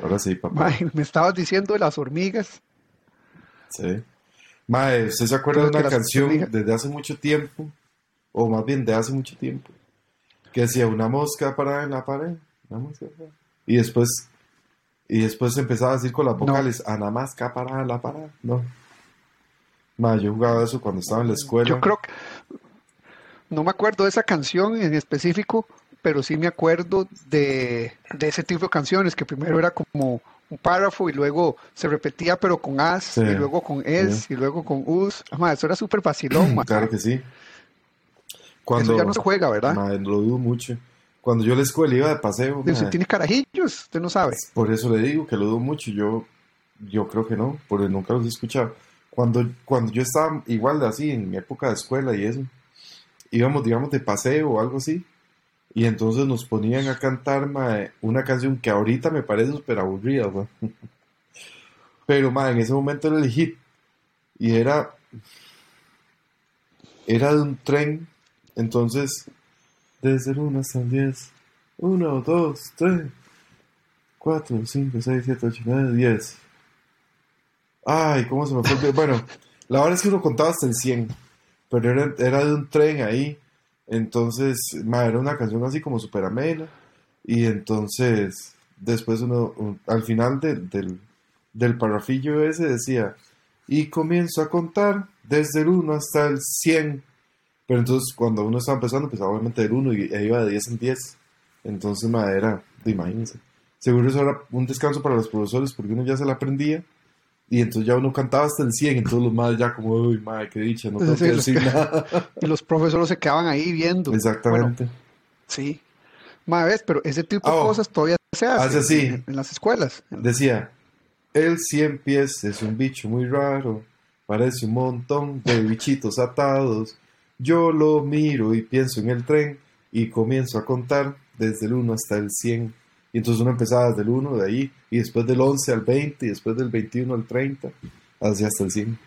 Ahora sí, papá. Mae, me estabas diciendo de las hormigas. Sí. Mae, ¿usted se acuerda de una canción hormigas- desde hace mucho tiempo? O más bien de hace mucho tiempo. Que decía una mosca parada en la pared. Una mosca parada. Y después. Y después empezaba a decir con las vocales, Ana Masca parada en la pared. No. Mae, yo jugaba eso cuando estaba en la escuela. Yo creo que no me acuerdo de esa canción en específico, pero sí me acuerdo de, de ese tipo de canciones que primero era como un párrafo y luego se repetía pero con as Sí, y luego con es y luego con us. Ma, eso era súper vacilón, ma. Claro que sí. Cuando, Eso ya no se juega, ¿verdad? Lo dudo mucho. Cuando yo a la escuela iba de paseo, Usted mae, tiene carajillos, usted no sabe. por eso le digo que lo dudo mucho. Yo, yo creo que no, porque nunca los he escuchado. Cuando, cuando yo estaba igual de así, en mi época de escuela y eso, íbamos, digamos, de paseo o algo así, y entonces nos ponían a cantar mae, una canción que ahorita me parece súper aburrida, mae. pero mae, en ese momento era el hit, y era, era de un tren, entonces, desde el 1 hasta el 10, 1, 2, 3, 4, 5, 6, 7, 8, 9, 10. Ay, ¿cómo se me fue? Bueno, la verdad es que uno contaba hasta el 100, pero era, era de un tren ahí, entonces, ma, era una canción así como súper amena, y entonces, después uno, un- al final del, del, parrafillo ese decía, y comienzo a contar desde el 1 hasta el 100, pero entonces cuando uno estaba empezando, pues obviamente del 1 y e iba de 10 en 10, entonces, ma, era, imagínense. Seguro eso era un descanso para los profesores porque uno ya se la aprendía y entonces ya uno cantaba hasta el 100 y todos los más ya como, uy, madre, qué dicha, no tengo Sí, que decir que- nada. Y los profesores se quedaban ahí viendo. Exactamente. Sí. Ma, ves, pero ese tipo de Ah, oh. cosas todavía se hace Hace así. en, en las escuelas. Decía, el 100 pies es un bicho muy raro, parece un montón de bichitos atados. Yo lo miro y pienso en el tren y comienzo a contar desde el 1 hasta el 100. Y entonces uno empezaba desde el 1 de ahí, y después del 11 al 20, y después del 21 al 30, así hasta el 100.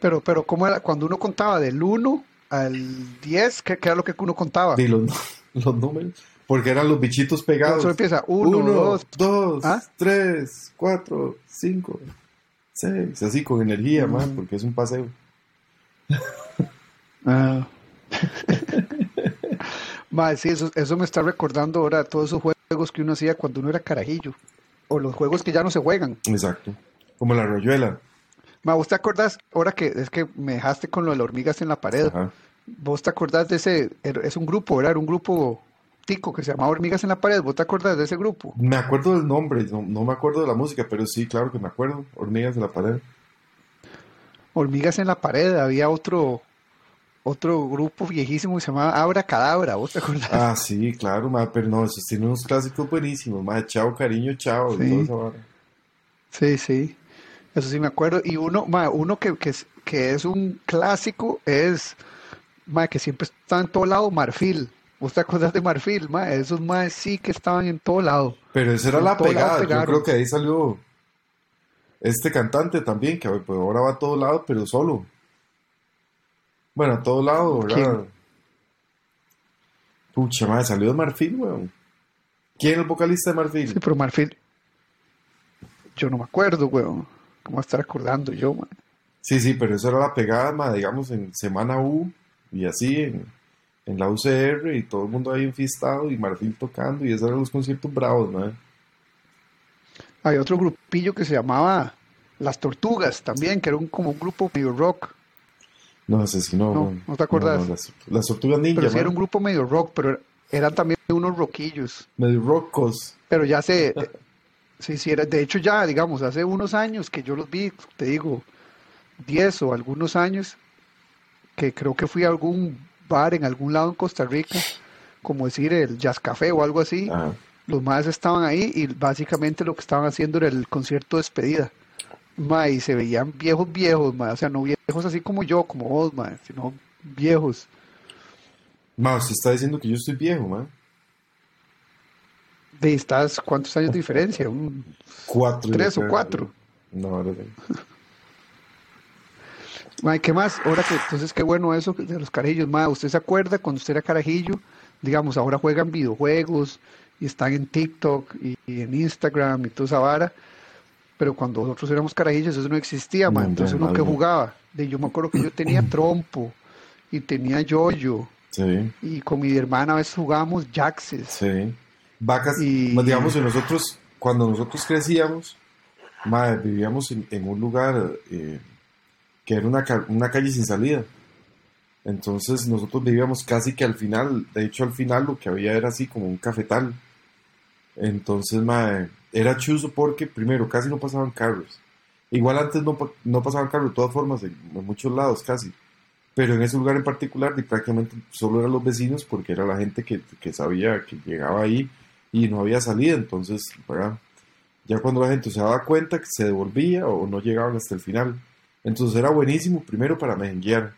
Pero, pero ¿cómo era? Cuando uno contaba del 1 al 10, ¿qué, qué era lo que uno contaba? Y los, los números, porque eran los bichitos pegados. Solo empieza 1, 1, 2, 2, ¿Ah? 3, 4, 5, 6, así con energía, Mm. man, porque es un paseo. Ah. Ma, sí, eso, eso me está recordando ahora todos esos juegos que uno hacía cuando uno era carajillo. O los juegos que ya no se juegan. Exacto. Como la royuela. Ma, ¿vos te acordás? Ahora que es que me dejaste con lo de las hormigas en la pared. Ajá. ¿Vos te acordás de ese? era- Es un grupo. Era un grupo tico que se llamaba Hormigas en la pared. ¿Vos te acordás de ese grupo? Me acuerdo del nombre, no, no me acuerdo de la música, pero sí, claro que me acuerdo. Hormigas de la pared. Hormigas en la pared. Había otro otro grupo viejísimo que se llamaba Abra Cadabra. ¿Vos te acordás? Ah, sí, claro, ma, pero no, esos tienen unos clásicos buenísimos, ma, chao, cariño, chao, y Sí. toda esa vara. Sí, sí. Eso sí me acuerdo. Y uno, ma, uno que, que, es, que es un clásico es, ma, que siempre está en todo lado, Marfil. ¿Vos te acordás de Marfil, ma? Esos más sí que estaban en todo lado. Pero esa era En la todo pegada, yo creo que ahí salió este cantante también, que ahora va a todo lado, pero solo. Bueno, a todo lado, ¿verdad? ¿Quién? Pucha, madre, salió de Marfil, weón. ¿Quién es el vocalista de Marfil? Sí, pero Marfil, yo no me acuerdo, weón. ¿Cómo voy a estar acordando yo, ma? Sí, sí, pero eso era la pegada, ma, digamos, en Semana U y así, en, en la UCR y todo el mundo ahí enfistado y Marfil tocando y esos eran los conciertos bravos, ¿no? Hay otro grupillo que se llamaba Las Tortugas también, que era un, como un grupo medio rock. No, sí no. No. ¿no te acuerdas? las, las tortugas ninja, Pero sí era un grupo medio rock, pero eran también unos roquillos. medio rockos. Pero ya se, sí, sí, era, de hecho ya, digamos, hace unos años que yo los vi, te digo, 10 o algunos años, que creo que fui a algún bar en algún lado en Costa Rica, como decir el Jazz Café o algo así, Ajá. los más estaban ahí y básicamente lo que estaban haciendo era el concierto de despedida. Ma, y se veían viejos, viejos, ma, o sea, no viejos así como yo, como vos, ma, sino viejos. Ma, usted está diciendo que yo estoy viejo, man. De estás, ¿cuántos años de diferencia? Un- Cuatro. ¿Tres o cuatro? No, ahora. Ma, ¿qué más? Ahora que, entonces, qué bueno eso de los carajillos. Ma, ¿usted se acuerda cuando usted era carajillo? Digamos, ahora juegan videojuegos y están en TikTok y, y en Instagram y toda esa vara. Pero cuando nosotros éramos carajillos eso no existía, ma. No, Entonces no, uno que jugaba. De, yo me acuerdo que yo tenía trompo y tenía yoyo. Sí, Y con mi hermana a veces jugábamos jaxes. sí. Vacas, Y- pues, digamos, que nosotros, cuando nosotros crecíamos, mae, vivíamos en, en un lugar eh, que era una, ca- una calle sin salida. Entonces nosotros vivíamos casi que al final, de hecho al final lo que había era así como un cafetal. Entonces, mae, era chuzo porque primero casi no pasaban carros. Igual antes no, no pasaban carros de todas formas en, muchos lados casi. Pero en ese lugar en particular prácticamente solo eran los vecinos porque era la gente que, que sabía que llegaba ahí y no había salida. Entonces, ¿verdad? Ya cuando la gente se daba cuenta que se devolvía o no llegaban hasta el final. Entonces era buenísimo primero para mejenguear.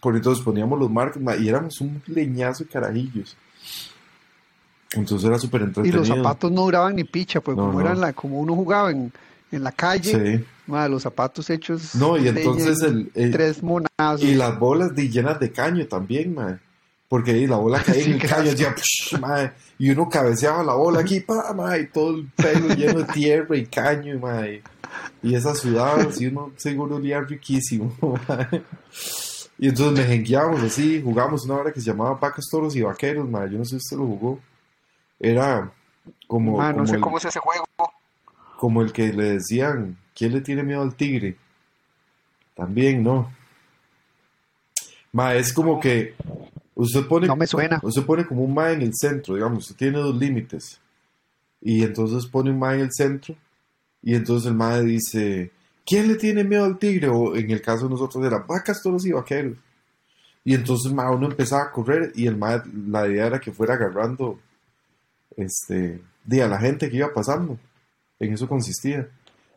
Por entonces poníamos los marcos ma, y éramos un leñazo de carajillos. Entonces era súper Y entretenido. los zapatos no duraban ni picha, pues No, como no. eran la, como uno jugaba en, en la calle, Sí. los zapatos hechos No, y entonces el, el- tres monazos. y las bolas de, llenas de caño también, mae. Porque ahí la bola caía Sí, en el caño, psh, mae, y uno cabeceaba la bola aquí, pa, mae, y todo el pelo lleno de tierra y caño, mae. Y esas sudadas, y uno seguro olía riquísimo. Y entonces me jengueábamos así, jugamos una hora que se llamaba Vacas, Toros y Vaqueros, mae. Yo no sé si usted lo jugó. Era como, Ma, no como sé el, cómo es ese juego. como el que le decían, ¿quién le tiene miedo al tigre? También, ¿no? Ma, es como que usted pone, No me suena. usted pone como un ma en el centro, digamos, usted tiene dos límites. Y entonces pone un ma en el centro. Y entonces el ma dice, ¿quién le tiene miedo al tigre? O en el caso de nosotros era vacas, toros y vaqueros. Y entonces ma, uno empezaba a correr y el ma, la idea era que fuera agarrando este, di, a la gente que iba pasando. En eso consistía.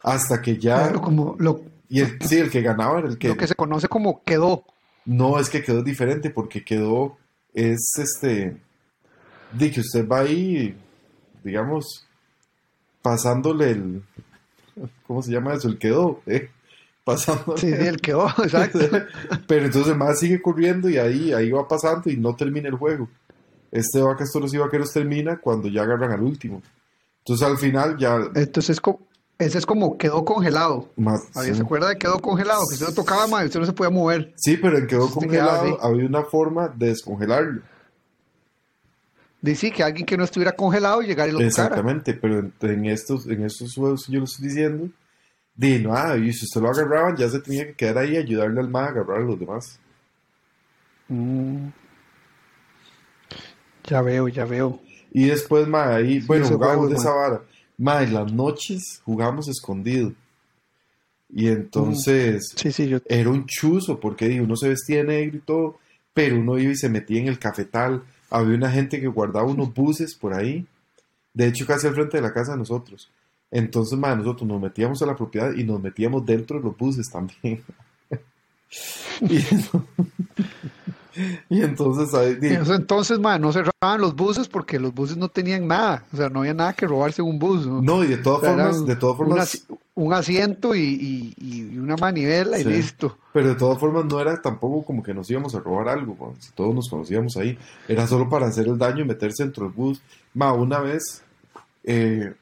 Hasta que ya... Claro, como lo, Y el, sí, el que ganaba era el que... lo que se conoce como quedó. No, es que quedó diferente porque quedó, es este, de que usted va ahí, digamos, pasándole el, ¿cómo se llama eso? El quedó, ¿eh? Pasándole. Sí, sí, el quedó, exacto. Pero entonces más sigue corriendo y ahí, ahí va pasando y no termina el juego. Este Vacas, Toros y Vaqueros termina cuando ya agarran al último. Entonces al final ya Entonces, ese es como quedó congelado. más... ¿Alguien sí. se acuerda de quedó congelado? Que usted lo tocaba, y usted no se podía mover. Sí, pero en quedó quedaba congelado así. había una forma de descongelarlo. Dice que alguien que no estuviera congelado llegara y lo tocara. Exactamente, pero en, en estos, en estos juegos que yo lo estoy diciendo, di, no, ah, y si usted lo agarraban, ya se tenía que quedar ahí y ayudarle al ma a agarrar a los demás. Mm. Ya veo, ya veo. Y después, ma, ahí, bueno, juego, de esa vara. Ma, en las noches jugábamos escondido. Y entonces Sí, sí, yo. era un chuzo, porque uno se vestía negro y todo, pero uno iba y se metía en el cafetal. Había una gente que guardaba unos buses por ahí, de hecho casi al frente de la casa de nosotros. Entonces, ma, nosotros nos metíamos a la propiedad y nos metíamos dentro de los buses también. y, y entonces, ahí, ese entonces, ma, no cerraban los buses porque los buses no tenían nada. O sea, no había nada que robarse en un bus. ¿no? no, y de todas O sea, era formas, de todas un, formas, un asiento y, y- y una manivela y listo. pero de todas formas no era tampoco como que nos íbamos a robar algo, todos nos conocíamos ahí. Era solo para hacer el daño y meterse dentro del bus. Ma, una vez, eh,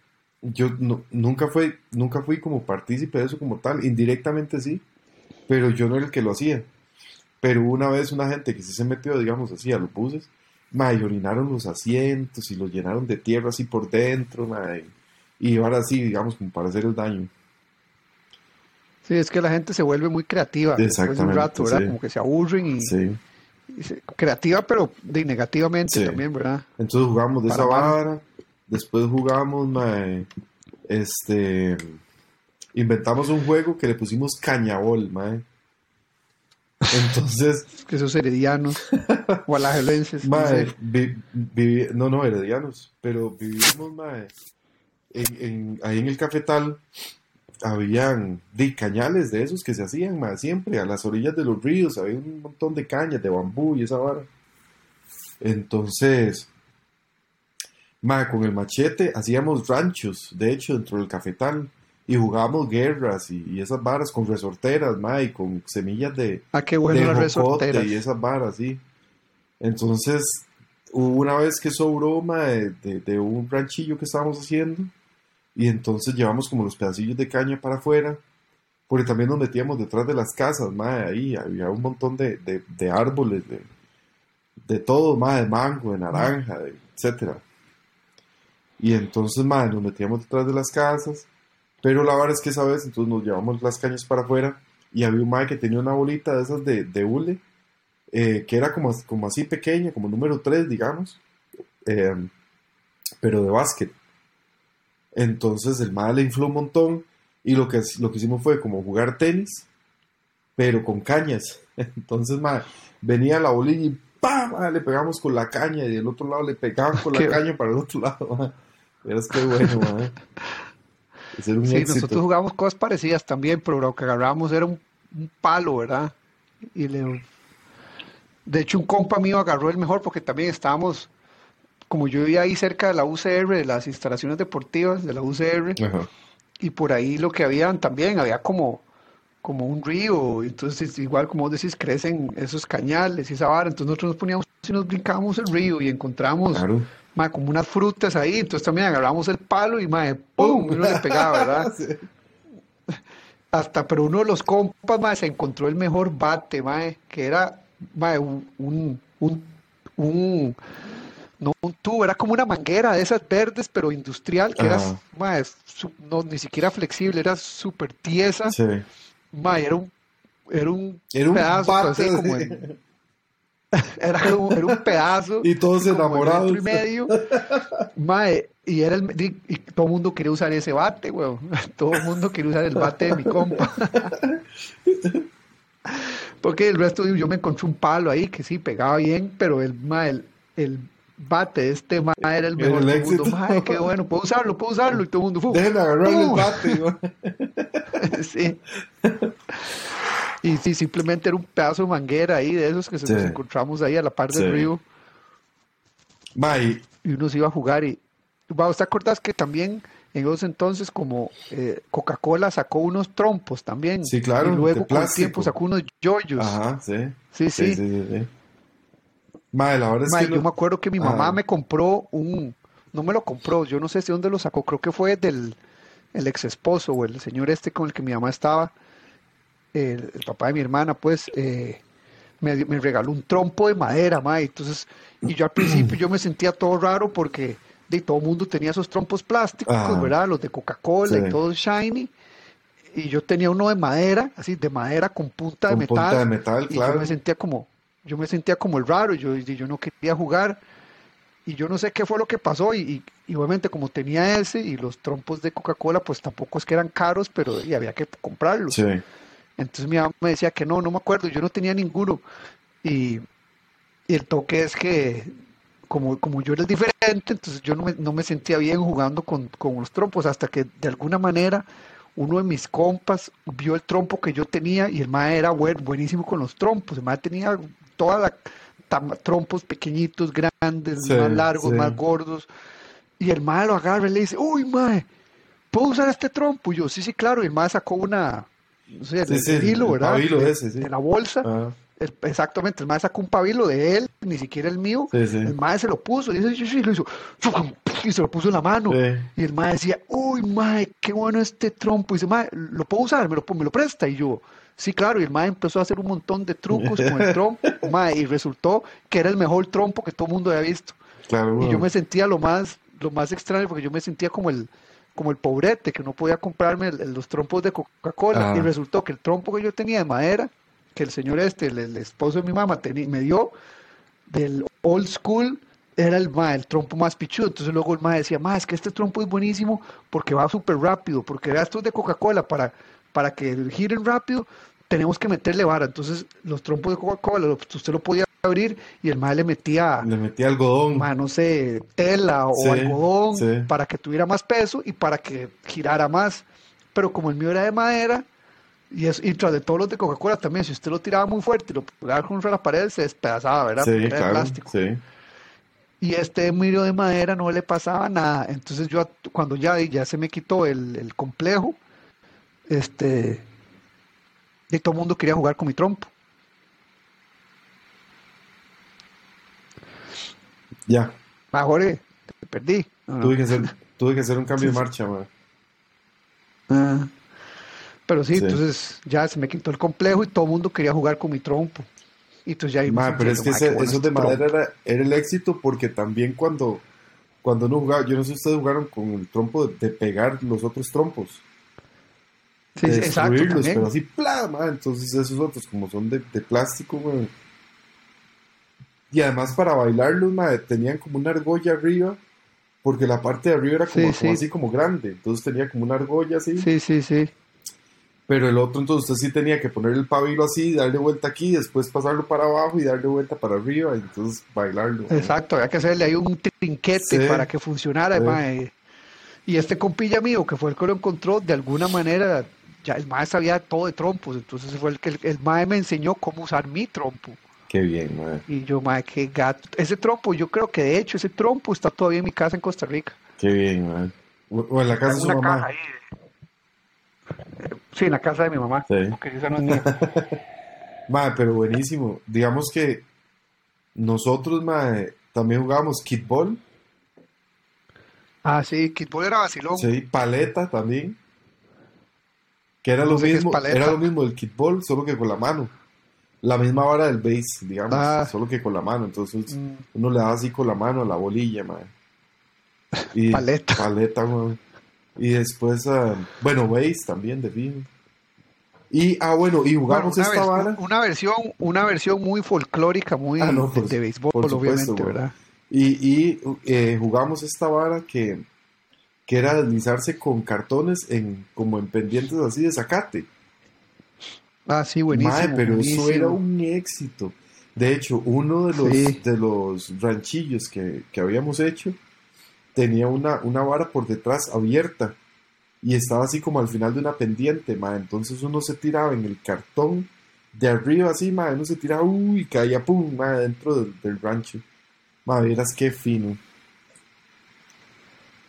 yo no- nunca, fue, nunca fui como partícipe de eso como tal, indirectamente sí, pero yo no era el que lo hacía. Pero una vez una gente que sí se metió, digamos así, a los buses, ma, y orinaron los asientos y los llenaron de tierra así por dentro, y, ahora sí, digamos, como para hacer el daño. Sí, es que la gente se vuelve muy creativa después de un rato, ¿verdad? sí. Como que se aburren y, Sí. y se- creativa, pero de negativamente Sí. también, ¿verdad? Entonces jugamos de Para esa vara, después jugamos, mae, este, inventamos un juego que le pusimos cañabol, mae. Entonces, Es que esos heredianos no mae, vi- vivi- no, no, heredianos, pero vivimos, mae, en, en- ahí en el cafetal habían de cañales de esos que se hacían, mae, siempre a las orillas de los ríos, había un montón de cañas de bambú y esa vara. Entonces, mae, con el machete hacíamos ranchos, de hecho, dentro del cafetal. Y jugábamos guerras y, y esas varas con resorteras, mae, y con semillas de, Ah, qué bueno de las resorteras. y esas varas, sí. Entonces, hubo una vez que sobró mae, de, de un ranchillo que estábamos haciendo y entonces llevamos como los pedacillos de caña para afuera porque también nos metíamos detrás de las casas, mae, ahí había un montón de, de, de árboles, de, de todo, mae, de mango, de naranja, etcétera. Y entonces, mae, nos metíamos detrás de las casas, pero la verdad es que esa vez, entonces nos llevamos las cañas para afuera y había un mae que tenía una bolita de esas de, de hule, eh, que era como, como así pequeña, como número 3, digamos, eh, pero de básquet. Entonces el mae le infló un montón y lo que, lo que hicimos fue como jugar tenis, pero con cañas. Entonces, mae, venía la bolilla y ¡pam! le pegamos con la caña y del otro lado le pegaban con la Qué- caña para el otro lado. mae. Verás qué bueno, mae. Un Sí, éxito. nosotros jugábamos cosas parecidas también, pero lo que agarrábamos era un, un palo, ¿verdad? Y le... De hecho, un compa mío agarró el mejor porque también estábamos, como yo vivía ahí cerca de la UCR, de las instalaciones deportivas de la UCR, Ajá. y por ahí lo que habían también, había como, como un río, entonces igual como vos decís, crecen esos cañales y esa vara, entonces nosotros nos poníamos y nos brincábamos el río y encontramos Claro. Ma, como unas frutas ahí, entonces también agarramos el palo y ma, ¡pum! Y uno le pegaba, ¿verdad? Sí. Hasta, pero uno de los compas, ma, se encontró el mejor bate, ma, que era ma, un, un, un, un- no un tubo, era como una manguera de esas verdes, pero industrial, que era, ma, su- no, ni siquiera flexible, era súper tiesa, Sí. ma, era un, era un Era un pedazo, bate así de- como en- era, como- era un pedazo Y todos enamorados. y medio. Mae, y era el y, y todo el mundo quería usar ese bate, weón. Todo el mundo quería usar el bate de mi compa. Porque el resto yo me encontré un palo ahí que sí pegaba bien, pero el mae, el, el bate de este mae era el mejor. el todo el mundo, mae, qué bueno, puedo usarlo, puedo usarlo. Y todo el mundo, ¡fu! Dejen de agarrarle el bate. sí. Y sí, simplemente era un pedazo de manguera ahí de esos que se Sí. nos encontramos ahí a la par del Sí. río. Y uno se iba a jugar y ¿vos te acordás que también en esos entonces como eh, Coca-Cola sacó unos trompos también Sí, claro, y luego con el tiempo sacó unos yoyos Ajá, sí. sí sí, Sí, sí, sí, sí. Mae, la verdad es que yo no- me acuerdo que mi mamá Ah. me compró un no me lo compró yo no sé de dónde lo sacó creo que fue del el ex esposo o el señor este con el que mi mamá estaba el, el papá de mi hermana pues eh, me, me regaló un trompo de madera, mae. Entonces, y yo al principio yo me sentía todo raro porque de todo el mundo tenía esos trompos plásticos, Ajá. ¿verdad? Los de Coca-Cola Sí. y todo shiny. Y yo tenía uno de madera, así de madera con punta de metal. punta de metal, y claro. yo me sentía como, yo me sentía como el raro, yo, y yo no quería jugar. Y yo no sé qué fue lo que pasó. Y, y- y obviamente como tenía ese y los trompos de Coca-Cola, pues tampoco es que eran caros, pero y había que comprarlos. Sí. Entonces mi mamá me decía que no, no me acuerdo, yo no tenía ninguno. Y, y el toque es que como, como yo era diferente, entonces yo no me, no me sentía bien jugando con, con los trompos, hasta que de alguna manera uno de mis compas vio el trompo que yo tenía y el mae era buen- buenísimo con los trompos. El mae tenía toda la tam- trompos pequeñitos, grandes, Sí, más largos, sí. más gordos. Y el mae lo agarra y le dice, uy mae, ¿puedo usar este trompo? Y yo, sí, sí, claro. Y el mae sacó una, no sé, Sí, el sí, hilo, ¿verdad? pabilo de, ese, sí. de la bolsa. Ah, El- exactamente, el mae sacó un pabilo de él, ni siquiera el mío. sí, sí. El mae se lo puso, y, dice, sí, sí, lo hizo, y se lo puso en la mano. Sí. Y el mae decía, uy, mae, qué bueno este trompo. Y dice, mae, ¿lo puedo usar? ¿Me lo, me lo presta? Y yo, sí, claro. Y el mae empezó a hacer un montón de trucos con el trompo, mae, y resultó que era el mejor trompo que todo el mundo había visto. Claro, Y yo me sentía lo más, lo más extraño, porque yo me sentía como el, como el pobrete, que no podía comprarme el- los trompos de Coca-Cola. Ah. Y resultó que el trompo que yo tenía de madera, que el señor este, el, el esposo de mi mamá, me dio del old school, era el, ma, el trompo más pichudo. Entonces luego el ma decía, ma, es que este trompo es buenísimo porque va súper rápido, porque era estos de Coca-Cola, para, para que giren rápido, tenemos que meterle vara. Entonces los trompos de Coca-Cola, usted lo podía abrir y el ma le metía Le metí algodón. no sé, tela o Sí, algodón sí. para que tuviera más peso y para que girara más. Pero como el mío era de madera, y, es, y tras de todos los de Coca-Cola también, si usted lo tiraba muy fuerte y lo pegaba contra la pared, se despedazaba, ¿verdad? Sí, era de plástico. Sí. Y este mío de madera no le pasaba nada. Entonces yo, cuando ya, ya se me quitó el, el complejo, este, y todo el mundo quería jugar con mi trompo. Ya. Ah, Jorge, te perdí. No, no. Tuve, que hacer, tuve que hacer un cambio de marcha, mae. Ah. Pero sí, Sí. entonces ya se me quitó el complejo y todo el mundo quería jugar con mi trompo. Y entonces ya Mae, pero es que ese- "Mae, qué eso de madera trompo". era, era el éxito porque también cuando, cuando uno jugaba, yo no sé si ustedes jugaron con el trompo de, de pegar los otros trompos, Sí, de sí, exacto, destruirlos, pero así, ¡plá! mae, entonces esos otros como son de, de plástico. Y además para bailarlos, mae, tenían como una argolla arriba, porque la parte de arriba era como, Sí, como sí. así como grande, entonces tenía como una argolla así. Sí, sí, sí. Pero el otro, entonces usted sí tenía que poner el pabilo así, darle vuelta aquí, después pasarlo para abajo y darle vuelta para arriba, y entonces bailarlo. ¿no? Exacto, había que hacerle ahí un trinquete Sí. para que funcionara. Mae. Y este compilla mío, que fue el que lo encontró, de alguna manera, ya el mae sabía todo de trompos, entonces fue el que el, el mae me enseñó cómo usar mi trompo. Qué bien, mae. Y yo, mae, qué gato. Ese trompo, yo creo que de hecho ese trompo está todavía en mi casa en Costa Rica. Qué bien, mae. O, o en la casa de su mamá. caja ahí. Eh, Sí, en la casa de mi mamá. Sí. Porque esa no es mía. Mae, pero buenísimo. Digamos que nosotros, mae, también jugábamos kickball, Ah, sí, kickball era vacilón. sí, paleta también. Que era No lo mismo, era lo mismo del kickball, solo que con la mano. La misma vara del base, digamos, Ah. solo que con la mano. Entonces Mm, uno le daba así con la mano a la bolilla, mae. Y Paleta. Paleta, mae. Y después, ah, bueno, base también, de fijo. Y, ah, bueno, y Bueno, jugamos una, esta vara. una versión, una versión muy folclórica, muy Ah, no, de, por- de béisbol, por supuesto, obviamente, güey. ¿verdad? Y, y eh, jugamos esta vara que, que era deslizarse con cartones en, como en pendientes así de zacate. Ah, sí, buenísimo. Mae, pero eso era un éxito. De hecho, uno de los, Sí. de los ranchillos que, que habíamos hecho tenía una, una vara por detrás abierta y estaba así como al final de una pendiente, mae. Entonces uno se tiraba en el cartón de arriba así, mae, uno se tiraba, uy, caía pum, mae, dentro del, del rancho. Mae, verás qué fino.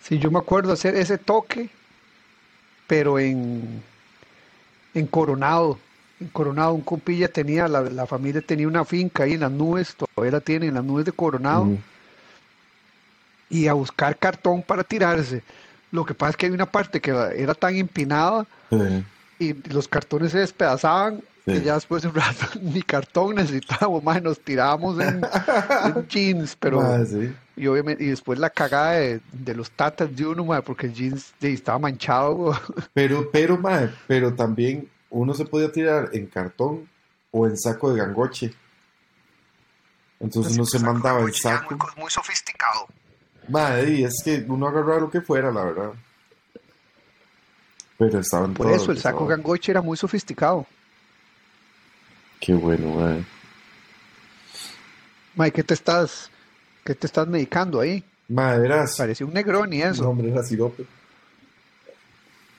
Sí, yo me acuerdo hacer ese toque, pero en, en Coronado. En Coronado, un compilla tenía, la, la familia tenía una finca ahí en las nubes, todavía la tiene en las nubes de Coronado, y a buscar cartón para tirarse. Lo que pasa es que hay una parte que era tan empinada y los cartones se despedazaban Sí. ya después de un rato ni cartón necesitábamos, más nos tirábamos en, en jeans, pero mae, sí. y obviamente y después la cagada de, de los tatas de uno, mae, porque el jeans de- estaba manchado. Pero, pero, mae, pero también uno se podía tirar en cartón o en saco de gangoche. Entonces uno se mandaba el saco. muy, sofisticado. Madre, y es que uno agarraba lo que fuera, la verdad. Pero estaban Por todos eso el saco estaban- gangoche era muy sofisticado. Qué bueno, madre. Mae, ¿qué te estás, qué te estás medicando ahí? Madre, eras. Parecía un Negroni No, eso. hombre, era sirope.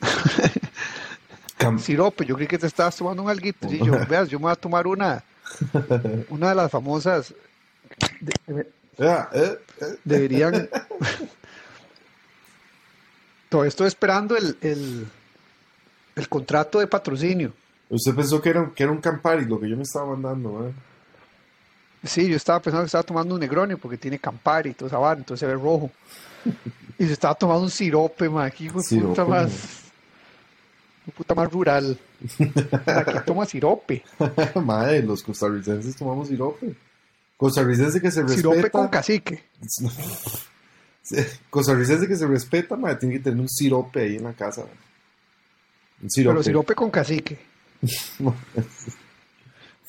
Cam- Sirope, yo creí que te estabas tomando un alguito. Sí, yo, veas, yo me voy a tomar una, una de las famosas. de- eh, eh. deberían. Todavía estoy esperando el, el, el contrato de patrocinio. Usted pensó que era, que era un Campari lo que yo me estaba mandando, madre. Sí, yo estaba pensando que estaba tomando un Negroni porque tiene Campari y todo esa entonces se ve rojo. Y se estaba tomando un sirope, ma, aquí puta más. De puta más rural. Aquí toma sirope. madre, los costarricenses tomamos sirope. Costarricense que se respeta. Sirope con cacique. Costarricense que se respeta, madre, tiene que tener un sirope ahí en la casa. madre. Un sirope. Pero sirope con cacique.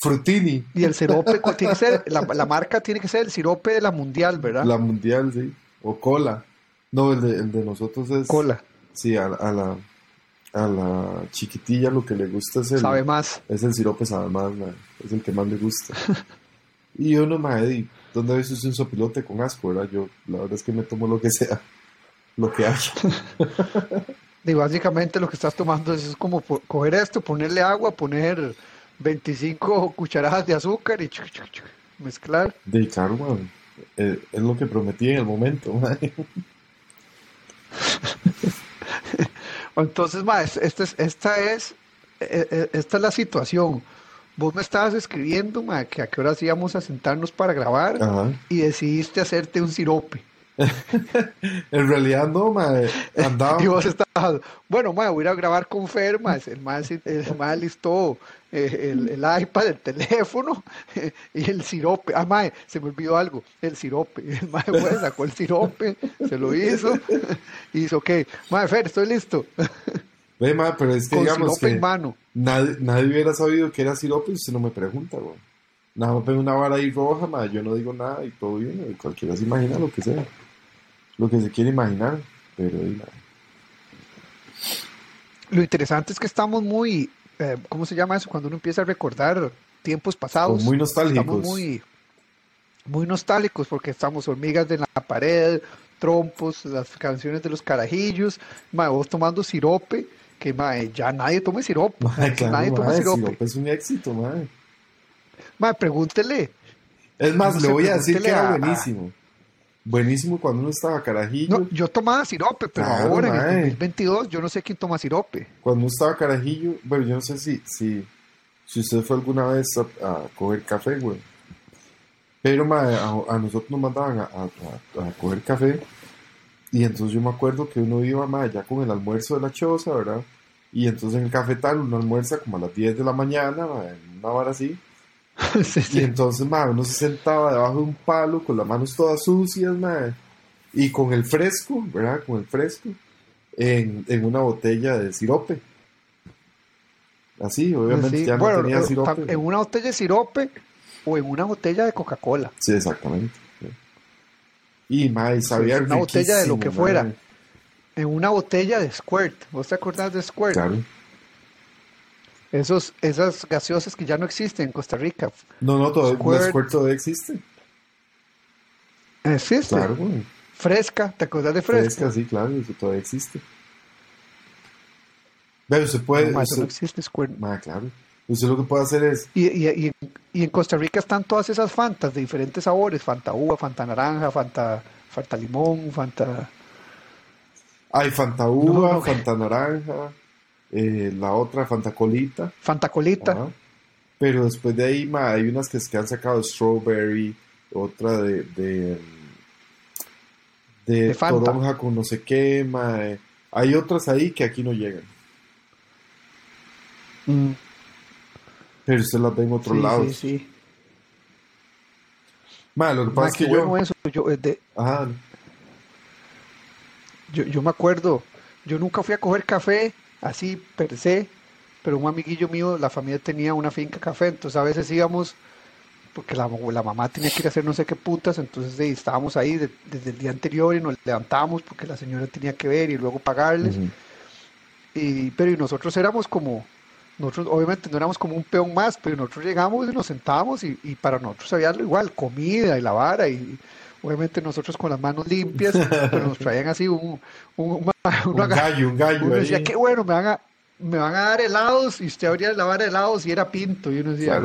Frutini, Y el sirope tiene que ser, la, la marca tiene que ser el sirope de la mundial, ¿verdad? la mundial, sí. O cola. No, el de, el de nosotros es. Cola. Sí, a, a la, a la chiquitilla lo que le gusta es el, Sabe más. es el sirope, sabe más. Es el que más le gusta. y uno, madre, ¿dónde ves usted un sopilote con asco, verdad? Yo, la verdad es que me tomo lo que sea, lo que haya. Y básicamente lo que estás tomando es, es como po- coger esto, ponerle agua, poner 25 cucharadas de azúcar y chuc, chuc, chuc, mezclar. De man. Eh, es lo que prometí en el momento, madre. Entonces, ma, es- esta es, esta es, eh, eh, esta es la situación. vos me estabas escribiendo ma, que a qué horas íbamos a sentarnos para grabar Ajá. y decidiste hacerte un sirope. En realidad no, mae. Andaba. Y vos estabas, bueno, ma, voy a ir a grabar con Fer, ma, el más el listó eh, el, el iPad, el teléfono y el sirope. Ah, ma, se me olvidó algo, el sirope. El ma pues, sacó el sirope, se lo hizo y hizo, ok, ma, Fer, estoy listo. Ve, mae, pero es que Con digamos que en mano. nadie, nadie hubiera sabido que era sirope si no me pregunta, güey. Nada más veo una vara ahí roja, mae, yo no digo nada y todo bien, cualquiera se imagina lo que sea. Lo que se quiere imaginar, pero. Lo interesante es que estamos muy, eh, ¿cómo se llama eso? Cuando uno empieza a recordar tiempos pasados. Muy nostálgicos. Estamos muy, muy nostálgicos porque estamos hormigas de la pared, trompos, las canciones de los carajillos, mae, vos tomando sirope, que mae, ya nadie toma sirope, claro, nadie toma sirope. sirope es un éxito. Mae, pregúntele. Es más, No le voy a decir que era a- buenísimo. Buenísimo cuando uno estaba carajillo. No, yo tomaba sirope, pero Claro, ahora en el mae. 2022 yo no sé quién toma sirope. Cuando uno estaba carajillo, bueno, yo no sé si, si, si usted fue alguna vez a, a coger café, güey. Pero mae, a, a nosotros nos mandaban a, a- coger café. Y entonces yo me acuerdo que uno iba mae, ya con el almuerzo de la choza, ¿verdad? Y entonces en el cafetal uno almuerza como a las 10 de la mañana, mae, en una hora así. Sí, Y entonces, mae, uno se sentaba debajo de un palo con las manos todas sucias, mae, y con el fresco, ¿verdad? Con el fresco, en, en una botella de sirope. Así, obviamente Sí, ya no bueno, tenía eh, sirope. en una botella de sirope o en una botella de Coca-Cola. Sí, exactamente. Y, mae, sabía Sí, una botella de lo que fuera. En una botella de Squirt. ¿Vos te acordás de Squirt? Claro. Esos, esas gaseosas que ya no existen en Costa Rica. No, no, todavía, Squirt. Squirt todavía existe. Existe. Claro, güey. Fresca. ¿Te acordás de fresca? Fresca, sí, claro, eso todavía existe. Pero se puede... No, ma, eso no usted- existe Squirt. mae, claro. Usted lo que puede hacer es Y, y, y, y en Costa Rica están todas esas fantas de diferentes sabores. Fanta uva, Fanta naranja, Fanta, Fanta limón, Fanta... Hay Fanta uva, No, no. Fanta naranja, eh, la otra Fanta colita. Fanta colita. ajá. Pero después de ahí ma, hay unas que, que han sacado strawberry, otra de de, de, De toronja con no sé qué. ma, eh. Hay otras ahí que aquí no llegan. Mm, Pero usted las ve en otros sí, lados. sí, sí. Ma, lo que pasa es que yo. bueno eso. Yo, eh, de- Ajá, Yo, yo me acuerdo, yo nunca fui a coger café así per se, pero un amiguillo mío, la familia tenía una finca café, entonces a veces íbamos, porque la, la mamá tenía que ir a hacer no sé qué putas, entonces eh, estábamos ahí de- desde el día anterior y nos levantábamos porque la señora tenía que ver y luego pagarles, y, pero y nosotros éramos como, nosotros obviamente no éramos como un peón más, pero nosotros llegamos y nos sentábamos y, y para nosotros había igual, comida y la vara y obviamente nosotros con las manos limpias, pero nos traían así un, un, un- Un gallo, un gallo. uno decía, qué bueno, me van a, me van a dar helados y usted abría la vara de helados y era pinto y uno decía,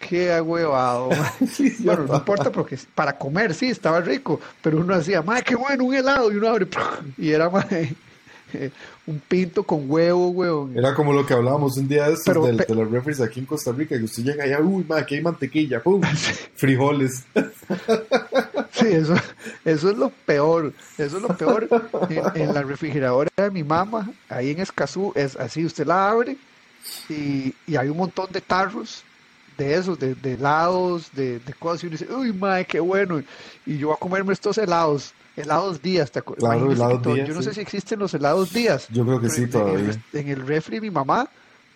qué agüevado. bueno, no importa porque para comer sí, estaba rico, pero uno decía, madre, qué bueno, un helado y uno abre y era mae, un pinto con huevo, weón. Era como lo que hablábamos un día de estos Pero del- de los refres aquí en Costa Rica, que usted llega allá, uy, ma, aquí hay mantequilla, pum, frijoles. Sí, eso, eso es lo peor. Eso es lo peor. En, en la refrigeradora de mi mamá, ahí en Escazú, es así, usted la abre y, y hay un montón de tarros de esos, de, de helados, de, de cosas, y uno dice, uy, madre, qué bueno. Y yo voy a comerme estos helados, helados días, ¿te acuerdas? Claro, helados días, Yo no sé si existen los helados días. Yo creo que sí, en- todavía. En el, en el refri de mi mamá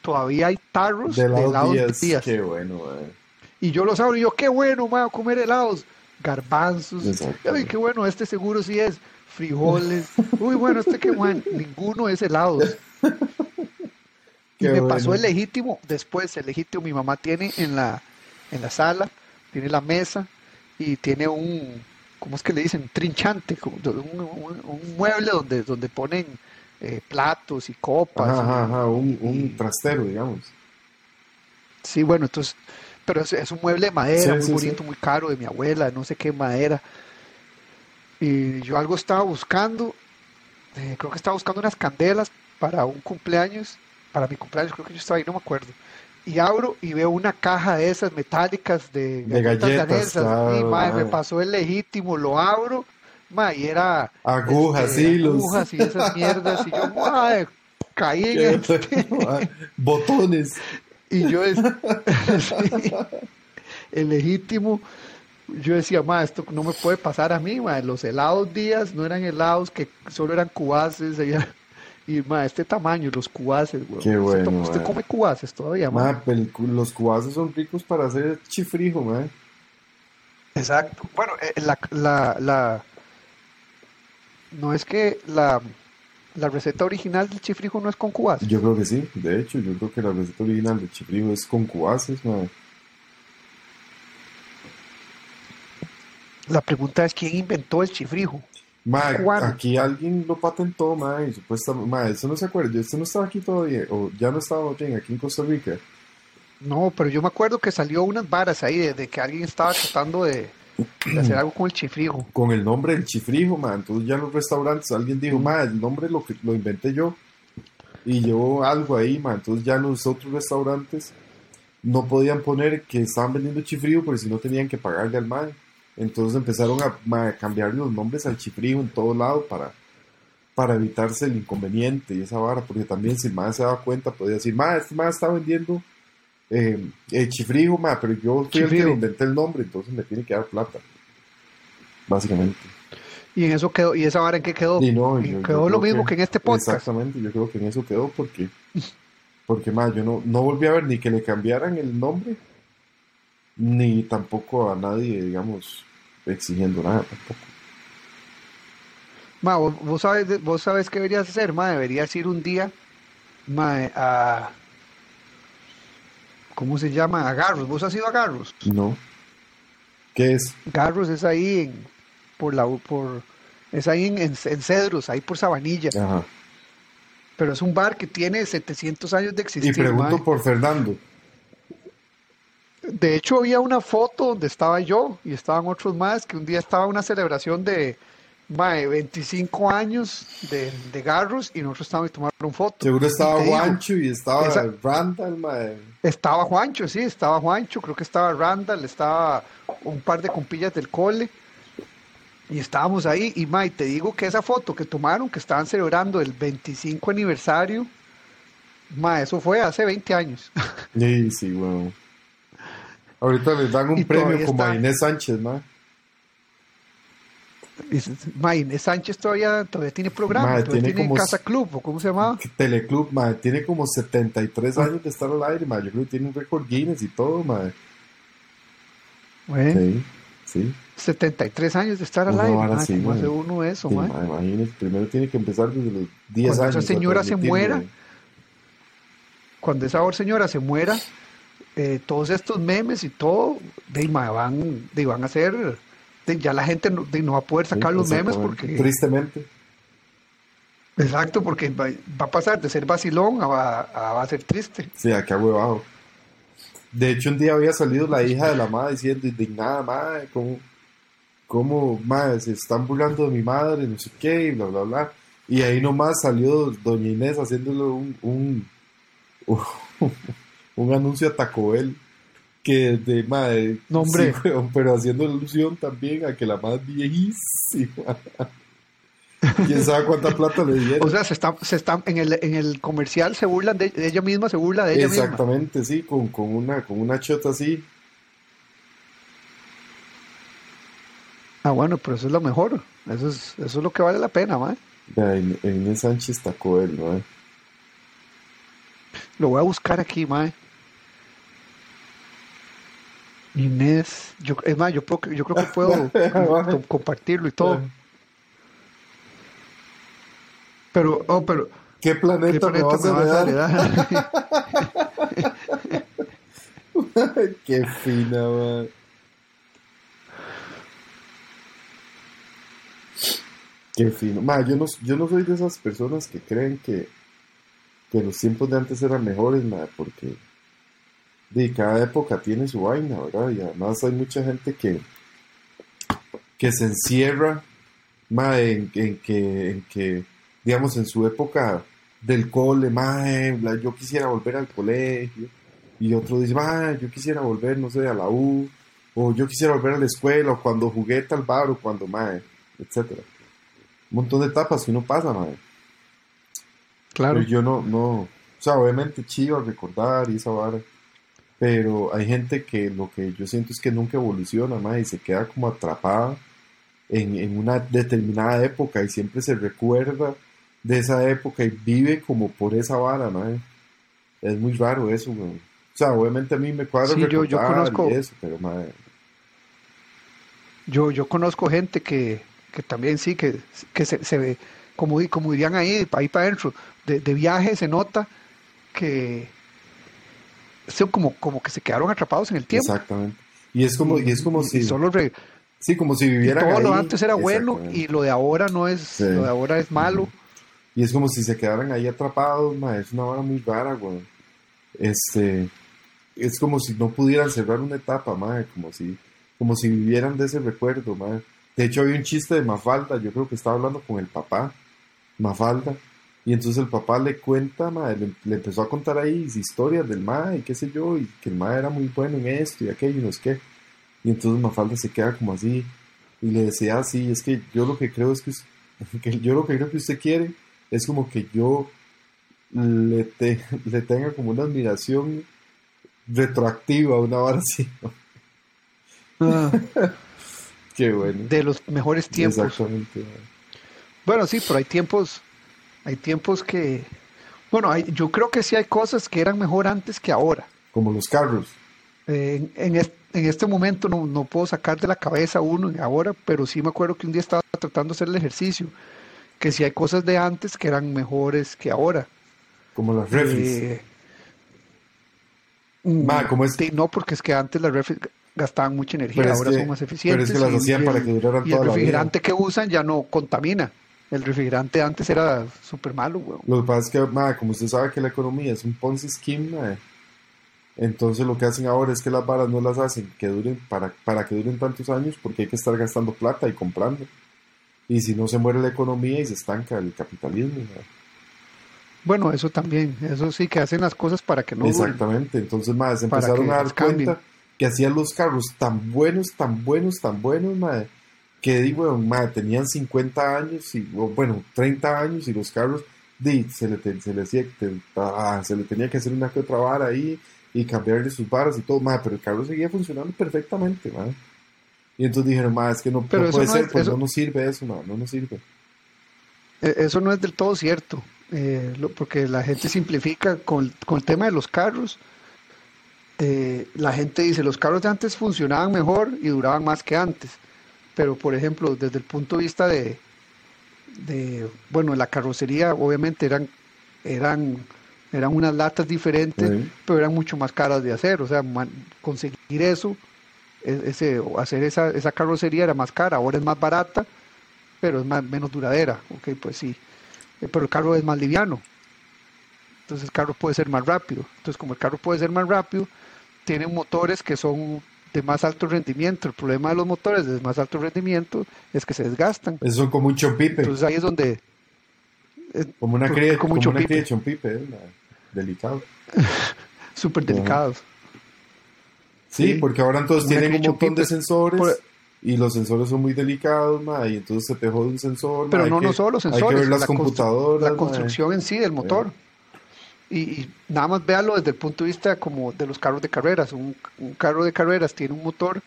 todavía hay tarros De de helados helados días. días. Qué bueno, ma. Y yo los abro y yo, qué bueno, me voy a comer helados. Garbanzos. Ay, qué bueno, este seguro sí es. Frijoles. Uy, bueno, este qué bueno. Ninguno es helados. Y Qué me bueno. pasó el legítimo. Después, el legítimo, mi mamá tiene en la, en la sala, tiene la mesa y tiene un, ¿cómo es que le dicen? Trinchante, como un, un- un mueble donde, donde ponen eh, platos y copas. Ajá, ajá, un, un trastero, digamos. Sí, bueno, entonces, pero es, es un mueble de madera, Sí, muy sí, bonito, muy caro, de mi abuela, no sé qué madera. Y yo algo estaba buscando, eh, creo que estaba buscando unas candelas para un cumpleaños, para mi cumpleaños, creo que yo estaba ahí, no me acuerdo. Y abro y veo una caja de esas metálicas de, De galletas galletas, danesas. claro, y mae, me pasó el legítimo, lo abro, mae, y era Agujas, este, hilos. agujas y esas mierdas. Y yo, mae, caí en este. Botones. Y yo, es- sí, el legítimo, yo decía, ma, esto no me puede pasar a mí, ma. Los helados días no eran helados, que solo eran cubaces. Y, ma, este tamaño, los cubaces, güey. Qué ¿Usted, bueno, usted ma. come cubaces todavía, ma? Los cubazos son ricos para hacer chifrijo, man. Exacto. Bueno, eh, la, la, la, no es que la, la receta original del chifrijo no es con cubaces. Yo creo que sí, de hecho, yo creo que la receta original de chifrijo es con cubaces, man. La pregunta es, ¿quién inventó el chifrijo? Ma, ¿Cuándo? aquí alguien lo patentó, ma, y supuestamente, ma, eso no se acuerda, usted no estaba aquí todavía, o ya no estaba bien aquí en Costa Rica. No, pero yo me acuerdo que salió unas varas ahí de, de que alguien estaba tratando de, de hacer algo con el chifrijo. con el nombre del chifrijo, man. Entonces ya en los restaurantes alguien dijo, ma, el nombre lo, que- lo inventé yo. Y llevó algo ahí, man. Entonces ya en los otros restaurantes no podían poner que estaban vendiendo chifrijo porque si no tenían que pagarle al man. Entonces empezaron a, ma, cambiar los nombres al chifrijo en todo lado para, para evitarse el inconveniente y esa vara. Porque también si el man se daba cuenta podía decir, ma, este man está vendiendo eh, el chifrijo, ma, pero yo fui el que le inventé el nombre, entonces me tiene que dar plata. Básicamente. Y en eso quedó, y esa vara en qué quedó. Y no, Y yo- yo quedó lo mismo que, en este podcast. Exactamente, yo creo que en eso quedó porque, porque más, yo no, no volví a ver ni que le cambiaran el nombre, ni tampoco a nadie, digamos, exigiendo nada tampoco. Ma, vos, vos sabes, vos sabes qué deberías hacer, ma, deberías ir un día, ma, a, ¿cómo se llama? A Garros. ¿Vos has ido a Garros? No. ¿Qué es? Garros es ahí en, por la, por, es ahí en, en, en Cedros, ahí por Sabanilla. Ajá. Pero es un bar que tiene 700 años de Y existir, pregunto ma. por Fernando. De hecho, había una foto donde estaba yo y estaban otros más, que un día estaba una celebración de, ma, de 25 años de, de Garros y nosotros estábamos tomando foto. Seguro Y estaba digo, Juancho y estaba esa- Randall, mae. Estaba Juancho, sí, estaba Juancho, creo que estaba Randall, estaba un par de compillas del cole. Y estábamos ahí, y May, te digo que esa foto que tomaron, que estaban celebrando el 25 aniversario, Ma, eso fue hace 20 años. Sí, sí. Ahorita les dan un Y premio como a está. Inés Sánchez. Y, Ma, Inés Sánchez todavía, todavía tiene programa, Ma, todavía tiene tiene, como Casa Club, ¿o cómo se llamaba? Teleclub, mae, tiene como 73 años de estar al aire, mae. Yo creo que tiene un récord Guinness y todo, mae. Bueno, Sí, sí. 73 años de estar al aire, vara ma, así, ¿cómo hace uno eso, Sí, ma? mae, imagínese, primero tiene que empezar desde los 10 Cuando años. esa a señora se muera. Cuando esa señora se muera, eh, todos estos memes y todo, de, van, de, van a ser, de, ya la gente no, de, no va a poder sacar Sí, los memes porque, Tristemente. exacto, porque va, va a pasar de ser vacilón a, a, a ser triste. Sí, acá huevado. De hecho, un día había salido la hija de la madre diciendo indignada, madre, ¿cómo, cómo madre, se están burlando de mi madre, no sé qué, y bla, bla, bla. Y ahí nomás salió doña Inés haciéndole un, un, un anuncio a Taco Bell que de madre, No, hombre. sí, weón, pero haciendo alusión también a que la es viejísima. Quién sabe cuánta plata le dieron. O sea, se está, se está, en el, en el comercial se burlan de, de ella misma, se burla de ella misma. Exactamente, sí, con, con una, con una chota así. Ah, bueno, pero eso es lo mejor. Eso es, eso es lo que vale la pena, ma. Vea, In- Inés Sánchez Taco ¿no? Lo voy a buscar aquí, mae. Inés, yo, es más, yo, puedo- yo creo que puedo co- compartirlo y todo. Pero, oh, pero, ¿Qué ¿qué planeta, me vas me vas a heredar? heredar? Qué fina, man. Qué fino. Ma, yo no, yo no soy de esas personas que creen que, que los tiempos de antes eran mejores, ma, porque de cada época tiene su vaina, ¿verdad? Y además hay mucha gente que, que se encierra ma, en, en que, en que, digamos, en su época del cole, ma, yo quisiera volver al colegio Y otro dice, ah, yo quisiera volver, no sé, a la U, o yo quisiera volver a la escuela, o cuando jugué tal bar, o cuando, mae, etcétera. Un montón de etapas que uno pasa, mae. Claro. Pero yo no, no, o sea, obviamente chido recordar y esa vara, pero hay gente que lo que yo siento es que nunca evoluciona, mae, y se queda como atrapada en, en una determinada época y siempre se recuerda de esa época y vive como por esa vara, mae. Es muy raro eso, güey. O sea, obviamente a mí me cuadra Sí, yo- yo conozco- eso, pero mae, Yo, yo conozco gente que, que también sí, que, que se, se ve, como, como dirían ahí, ahí para adentro, de, de viaje se nota que son como, como que se quedaron atrapados en el tiempo. exactamente. Y es como, y es como si, solo re- sí, como si vivieran todo lo ahí. antes era bueno y lo de ahora no es, Sí. lo de ahora es malo. Y es como si se quedaran ahí atrapados, ma, es una vara muy rara, güey. Este, es como si no pudieran cerrar una etapa, ma, como si, como si vivieran de ese recuerdo, ma. De hecho, había un chiste de Mafalda, yo creo que estaba hablando con el papá, Mafalda, y entonces el papá le cuenta, le, le empezó a contar ahí historias del ma y qué sé yo, y que el ma era muy bueno en esto y aquello y no es qué. Y entonces Mafalda se queda como así, y le decía, sí, es que yo lo que creo es que, us- que yo lo que creo que usted quiere es como que yo le, te- le tenga como una admiración retroactiva, una vara así. Qué bueno. de los mejores tiempos. Exactamente. Bueno, sí, pero hay tiempos, hay tiempos que, bueno, hay, yo creo que sí hay cosas que eran mejor antes que ahora. Como los carros. Eh, en, en, est- en este momento no, no puedo sacar de la cabeza uno y ahora, pero sí me acuerdo que un día estaba tratando de hacer el ejercicio, que sí hay cosas de antes que eran mejores que ahora. Como las refris. Eh, Ma, mm, ¿cómo es? no, porque es que antes las refri gastaban mucha energía, Pero ahora que- son más pero eficientes. es que las hacían y para que duraran y toda el la vida. refrigerante que usan ya no contamina. El refrigerante antes era súper malo, weón. Lo que pasa es que, ma, como usted sabe que la economía es un Ponzi scheme, ma, entonces lo que hacen ahora es que las varas no las hacen que duren para, para que duren tantos años porque hay que estar gastando plata y comprando. Y si no se muere la economía y se estanca el capitalismo. Bueno, eso también, eso sí, que hacen las cosas para que no duren. Exactamente, entonces más se empezaron a dar cuenta que hacían los carros tan buenos, tan buenos, tan buenos, madre, que digo, madre, tenían 50 años y o, bueno, 30 años y los carros di, se, le, se, le ah, se le tenía que hacer una que otra vara ahí y cambiarle sus varas y todo, madre, pero el carro seguía funcionando perfectamente, madre. Y entonces dijeron, madre, es que no, Pero no eso puede no ser, es- pues eso- no nos sirve eso, madre, no nos sirve. Eh, Eso no es del todo cierto, eh, lo- porque la gente simplifica con, con el tema de los carros. eh, la gente dice, los carros de antes funcionaban mejor y duraban más que antes. Pero, por ejemplo, desde el punto de vista de, de bueno, la carrocería, obviamente eran, eran, eran unas latas diferentes, Sí. pero eran mucho más caras de hacer. O sea, man- conseguir eso, e- ese, hacer esa, esa carrocería era más cara, ahora es más barata, pero es más, menos duradera. Ok, pues sí. Eh, Pero el carro es más liviano. Entonces el carro puede ser más rápido. Entonces, como el carro puede ser más rápido, tienen motores que son de más alto rendimiento. El problema de los motores de más alto rendimiento es que se desgastan. Eso son como un chompipe, Entonces ahí es donde es como una ¿por cría, como como una cría de chompipe, eh, delicado. súper delicados. Sí, Sí. porque ahora entonces Una tienen un montón de sensores Por- y los sensores son muy delicados, ma, y entonces se te jode un sensor. Pero no, que- no solo los Hay que sensores, ver las la, constru- computadoras. la ma. construcción en sí del motor. Y, y nada más véalo desde el punto de vista como de los carros de carreras. Un, carro de carreras tiene un motor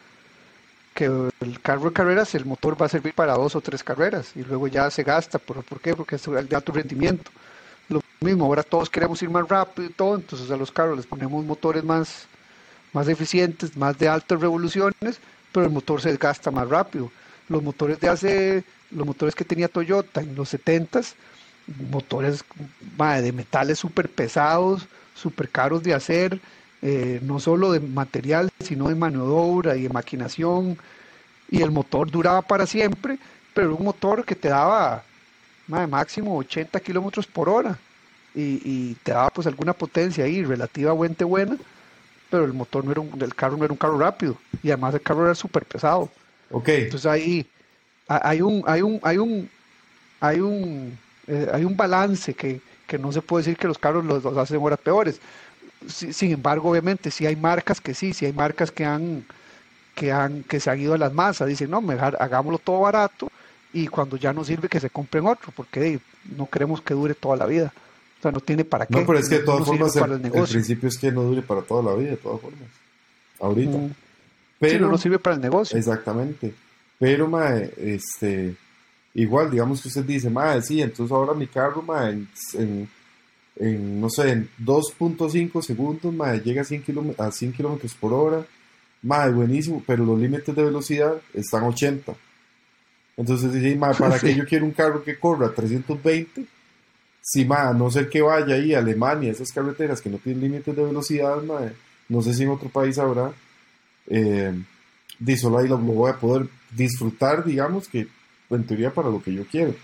que el carro de carreras, el motor va a servir para dos o tres carreras y luego ya se gasta. ¿Por, ¿por qué? Porque es de alto rendimiento. Lo mismo, ahora todos queremos ir más rápido y todo, entonces a los carros les ponemos motores más, más eficientes, más de altas revoluciones, pero el motor se desgasta más rápido. Los motores de hace, los motores que tenía Toyota en los 70s, motores mae, de metales súper pesados, súper caros de hacer, eh, no solo de material, sino de mano de obra y de maquinación, y el motor duraba para siempre, pero era un motor que te daba mae, máximo 80 kilómetros por hora, y, y te daba pues alguna potencia ahí relativamente buena, pero el motor no era un, el carro no era un carro rápido, y además el carro era súper pesado. Ok, Entonces ahí ha- hay un, hay un, hay un, hay un, eh, hay un balance que, que no se puede decir que los carros los, los hacen ahora peores. sin embargo, obviamente, si hay marcas que sí, si hay marcas que han, que han, que se han ido a las masas, dicen, no, mejor hagámoslo todo barato y cuando ya no sirve que se compren otro, porque no queremos que dure toda la vida. O sea, no tiene para qué. No, pero es que de todas formas el, el, principio es que no dure para toda la vida, de todas formas. Ahorita. Mm. Pero no sirve para el negocio. Exactamente. Pero, mae, este, igual, digamos que usted dice, mae, sí, entonces ahora mi carro, mae, en, en, no sé, en 2.5 segundos, mae, llega a 100 kilómetros, a 100 kilómetros por hora, mae, buenísimo, pero los límites de velocidad están 80. Entonces dice, mae, ¿para qué yo quiero un carro que corra a 320? Si, mae, a no ser que vaya ahí a Alemania, esas carreteras que no tienen límites de velocidad, mae, no sé si en otro país habrá, eh, solo ahí lo, voy a poder disfrutar, digamos, que en teoría para lo que yo quiero.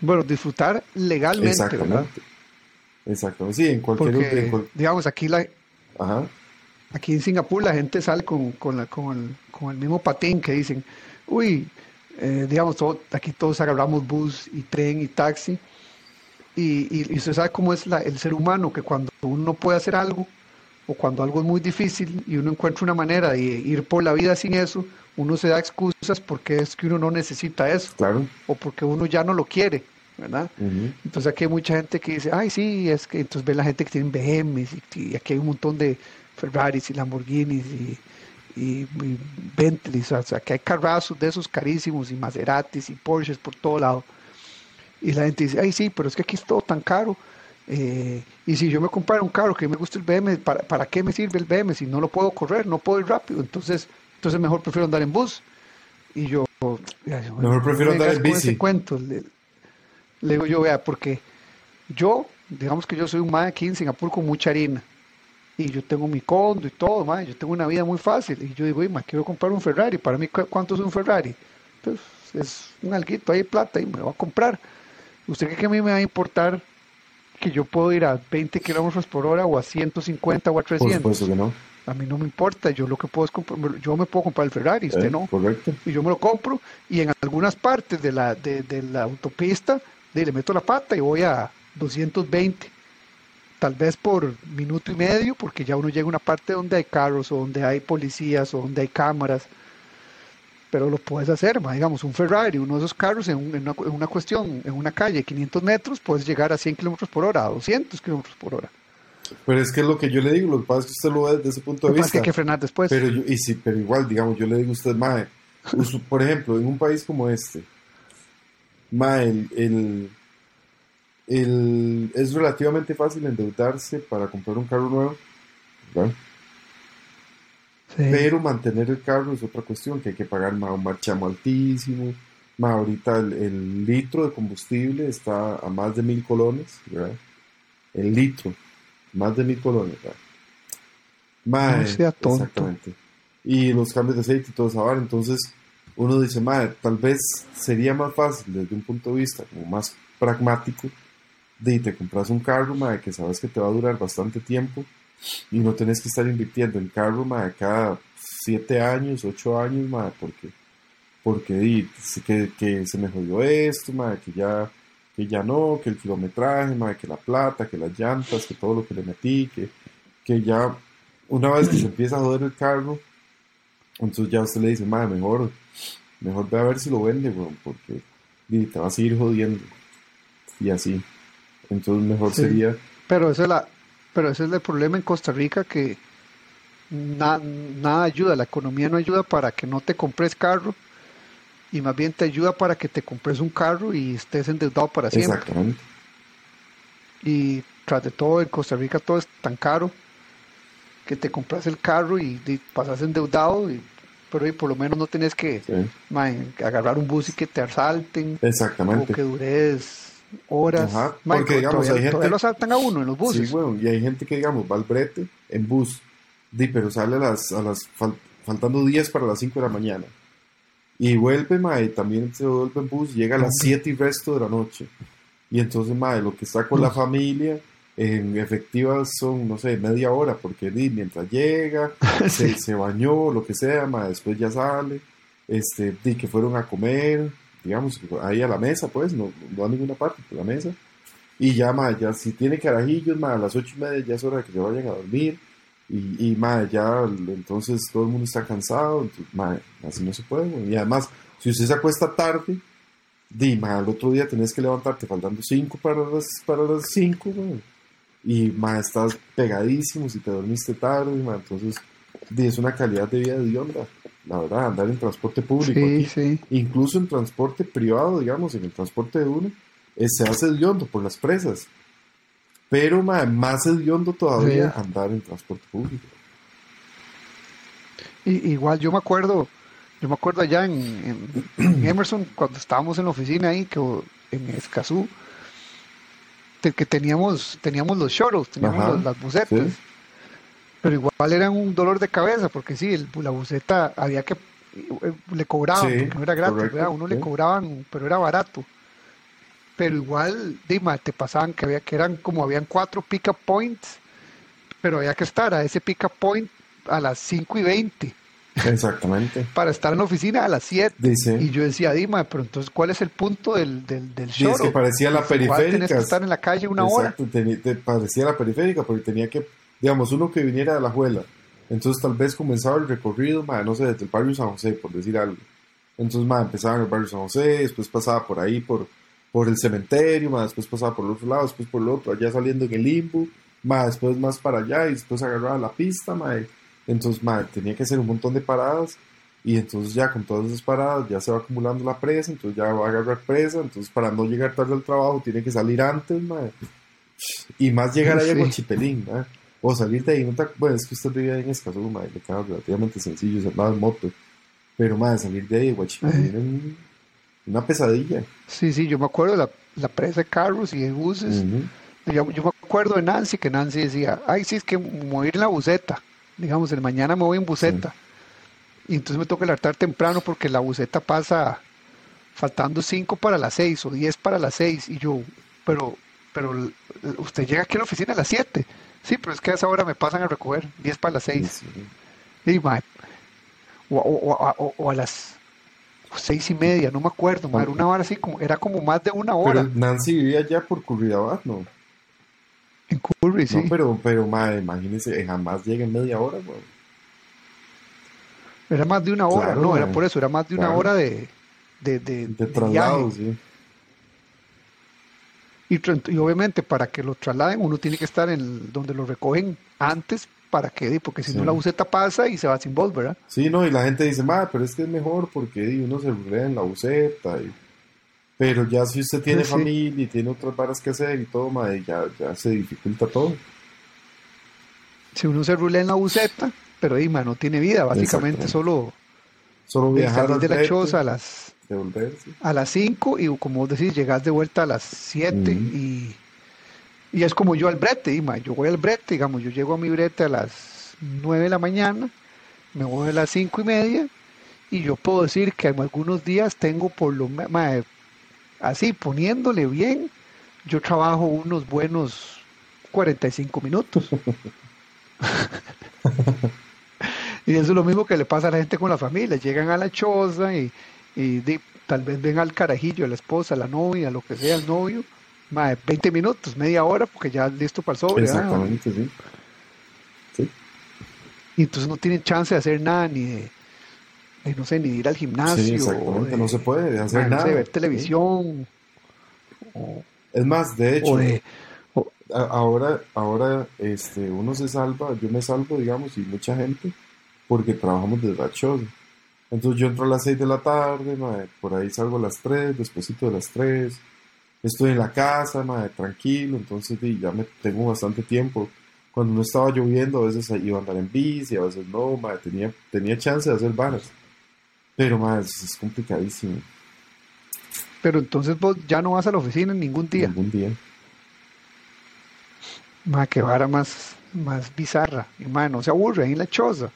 Bueno, disfrutar legalmente, Exactamente. Exactamente, sí, en cualquier... digamos, aquí la... Aquí en Singapur la gente sale con, con, la, con, el, con el mismo patín que dicen, uy, eh, digamos, aquí todos agarramos bus y tren y taxi, y, y, usted sabe cómo es la, el ser humano, que cuando uno puede hacer algo, o cuando algo es muy difícil y uno encuentra una manera de ir por la vida sin eso, uno se da excusas porque es que uno no necesita eso. Claro. O porque uno ya no lo quiere, ¿verdad? Entonces aquí hay mucha gente que dice, ay, sí, es que entonces ven la gente que tiene BMWs y, aquí hay un montón de Ferraris y Lamborghinis y, y, Bentleys, o sea, que hay carrazos de esos carísimos y Maseratis y Porsches por todo lado. Y la gente dice, ay, sí, pero es que aquí es todo tan caro eh, y si yo me comprara un carro que me gusta el BM, ¿para, ¿para qué me sirve el BM si no lo puedo correr, no puedo ir rápido? Entonces, entonces mejor prefiero andar en bus. Y yo, mejor prefiero andar en bici. cuento, le, digo yo, vea, porque yo, digamos que yo soy un man aquí en Singapur con mucha harina. Y yo tengo mi condo y todo, man, yo tengo una vida muy fácil. Y yo digo, ma, quiero comprar un Ferrari. Para mí, ¿cuánto es un Ferrari? Pues es un alguito, hay plata y me lo voy a comprar. ¿Usted cree que a mí me va a importar que yo puedo ir a 20 kilómetros por hora o a 150 o a 300. Por supuesto que no. A mí no me importa, yo lo que puedo es comprar, yo me puedo comprar el Ferrari, usted eh, no. Correcto. Y yo me lo compro y en algunas partes de la, de, de la autopista le meto la pata y voy a 220. Tal vez por minuto y medio, porque ya uno llega a una parte donde hay carros o donde hay policías o donde hay cámaras pero lo puedes hacer, digamos, un Ferrari, uno de esos carros en, una, cuestión, en una calle, 500 metros, puedes llegar a 100 kilómetros por hora, a 200 kilómetros por hora. Pero es que es lo que yo le digo, lo que pasa es que usted lo ve desde ese punto de vista. que hay que frenar después. Pero, y sí, pero igual, digamos, yo le digo a usted, Mae, por ejemplo, en un país como este, Mae, el, el, es relativamente fácil endeudarse para comprar un carro nuevo, ¿verdad? Pero mantener el carro es otra cuestión, que hay que pagar un marchamo altísimo. Más ahorita el, litro de combustible está a más de mil colones, ¿verdad? El litro, más de mil colones, ¿verdad? Más, sea tonto. Exactamente. Y los cambios de aceite y todo eso. Entonces, uno dice, madre, tal vez sería más fácil desde un punto de vista como más pragmático de te compras un carro, madre, que sabes que te va a durar bastante tiempo y no tenés que estar invirtiendo en carro madre, cada 7 años, 8 años, madre, porque, porque que, que se me jodió esto, madre, que ya, que ya no, que el kilometraje, madre, que la plata, que las llantas, que todo lo que le metí, que, que ya una vez que se empieza a joder el carro, entonces ya usted le dice, madre, mejor, mejor ve a ver si lo vende, porque te va a seguir jodiendo. Y así. Entonces mejor sería... Pero esa es la, pero ese es el problema en Costa Rica que nada ayuda, la economía no ayuda para que no te compres carro y más bien te ayuda para que te compres un carro y estés endeudado para siempre. Exactamente. Y tras de todo, en Costa Rica todo es tan caro que te compras el carro y, pasas endeudado, y, pero por lo menos no tienes que agarrar un bus y que te asalten. Exactamente. O que dures horas. porque digamos, hay gente. lo saltan a uno en los buses. Sí, bueno, y hay gente que, digamos, va al brete en bus, pero sale a las, a las faltando días para las 5 de la mañana. Y vuelve, mae, también se vuelve en bus, llega a las 7 y resto de la noche. Y entonces, mae, lo que está con la familia, en efectivas son, no sé, media hora, porque mientras llega, se, se, bañó, lo que sea, mae, después ya sale, este, di, que fueron a comer, digamos, ahí a la mesa, pues, no, no a ninguna parte, a la mesa. Y ya, ma, ya si tiene carajillos, ma, a las ocho y media ya es hora de que se vayan a dormir. Y, y ma, ya entonces todo el mundo está cansado. Entonces, ma, así no se puede. Y además, si usted se acuesta tarde, di, ma, al otro día tenés que levantarte faltando cinco para las, para las cinco. Y ma, estás pegadísimo si te dormiste tarde, ma, entonces di, es una calidad de vida de onda. La verdad, andar en transporte público Sí, sí. incluso en transporte privado, digamos, en el transporte de uno, eh, se hace hediondo por las presas. Pero ma, más hediondo todavía Sí. andar en transporte público. Y, igual yo me acuerdo, yo me acuerdo allá en, en- en Emerson, cuando estábamos en la oficina ahí, que, en Escazú, que teníamos, teníamos los shuttles, teníamos Ajá, los- las bucetas. sí. Pero igual eran un dolor de cabeza, porque sí, el- la buceta había que, eh, le cobraban, Sí, porque no era gratis, correcto, ¿verdad? Uno le cobraban, pero era barato. Pero igual, dime, te pasaban que había que eran como habían cuatro pick-up points, pero había que estar a ese pick-up point a las 5 y 20 Exactamente. para estar en la oficina a las 7. Dice. Y yo decía, Dima, pero entonces, ¿cuál es el punto del, del, del Sí, es que parecía la tenés periférica. que estar en la calle una hora. Te parecía la periférica porque tenía que, digamos, uno que viniera de la Juela. Entonces tal vez comenzaba el recorrido, ma, no sé, desde el barrio San José, por decir algo. Entonces, ma, empezaba en el barrio San José, después pasaba por ahí, por, por el cementerio, ma, después pasaba por el otro lado, después por el otro, allá saliendo en el limbo, ma, después más para allá y después agarraba la pista, y- Entonces, ma, tenía que hacer un montón de paradas y entonces ya con todas esas paradas ya se va acumulando la presa, entonces ya va a agarrar presa, entonces para no llegar tarde al trabajo tiene que salir antes, ma. Y más llegar ahí a Sí. Guachipelín, ma. O salir de ahí, no te- bueno, es que usted vive en Escazú, ma, le queda relativamente sencillo, se andaba en moto. Pero, ma, salir de ahí Guachipelín una pesadilla. Sí, sí, yo me acuerdo de la, la presa de carros y de buses. Yo, yo me acuerdo de Nancy, que Nancy decía, ay, sí, es que ir en la buceta. Digamos, el mañana me voy en buceta. Y entonces me toca levantar temprano porque la buceta pasa faltando 5 para las 6 o 10 para las 6. Y yo, pero, pero usted llega aquí a la oficina a las 7. Sí, pero es que a esa hora me pasan a recoger 10 para las 6. Sí. Y, mae, o, o- o- o- o a las seis y media, no me acuerdo, mae, era una hora así, como, era como más de una hora Pero Nancy vivía allá por Curridabat, ¿no? en Curry, sí. Pero, pero, ma, imagínese, eh, jamás llega en media hora, güey. Era más de una hora, Claro, no, era por eso, era más de una Claro. hora de, de, de- traslado, sí. Y, y obviamente para que lo trasladen uno tiene que estar en donde lo recogen antes para que, porque si no la buceta pasa y se va sin voz, ¿verdad? Sí, no, y la gente dice, ma, pero es que es mejor porque uno se rulea en la buceta. y- Pero ya si usted tiene Sí. familia y tiene otras varas que hacer y todo, ma, ya, ya se dificulta todo. Si uno se rulea en la buceta, pero mae, no tiene vida, básicamente solo Solo viajar salir de la choza a las a las 5 y como vos decís, llegas de vuelta a las 7 Ujú. y, y es como yo al brete, y, yo voy al brete, digamos, yo llego a mi brete a las 9 de la mañana, me voy a las 5 y media y yo puedo decir que en algunos días tengo por lo menos, así poniéndole bien, yo trabajo unos buenos 45 minutos. Y eso es lo mismo que le pasa a la gente con la familia. Llegan a la choza y, tal vez ven al carajillo, a la esposa, a la novia, lo que sea, el novio. Mae, 20 minutos, media hora, porque ya listo para el sobre. ¿verdad? Exactamente, sí. Sí. Y entonces no tienen chance de hacer nada, ni de, de, no sé, ni de ir al gimnasio. Sí, exactamente, de- no se puede hacer mae, no sé, nada. ver Sí. televisión. O, Es más, de hecho, de, o- ahora, ahora este, uno se salva, yo me salvo, digamos, y mucha gente, porque trabajamos desde la choza. Entonces yo entro a las 6 de la tarde, por ahí salgo a las 3, despuesito de las 3, estoy en la casa, mae, tranquilo, entonces ya me tengo bastante tiempo. Cuando no estaba lloviendo, a veces iba a andar en bici, a veces no, mae, tenía, tenía chance de hacer varas. Pero mae, es, complicadísimo pero entonces vos ya no vas a la oficina en ningún día. algún día. Mae, qué vara más, más bizarra. Y no se aburre ahí en la choza.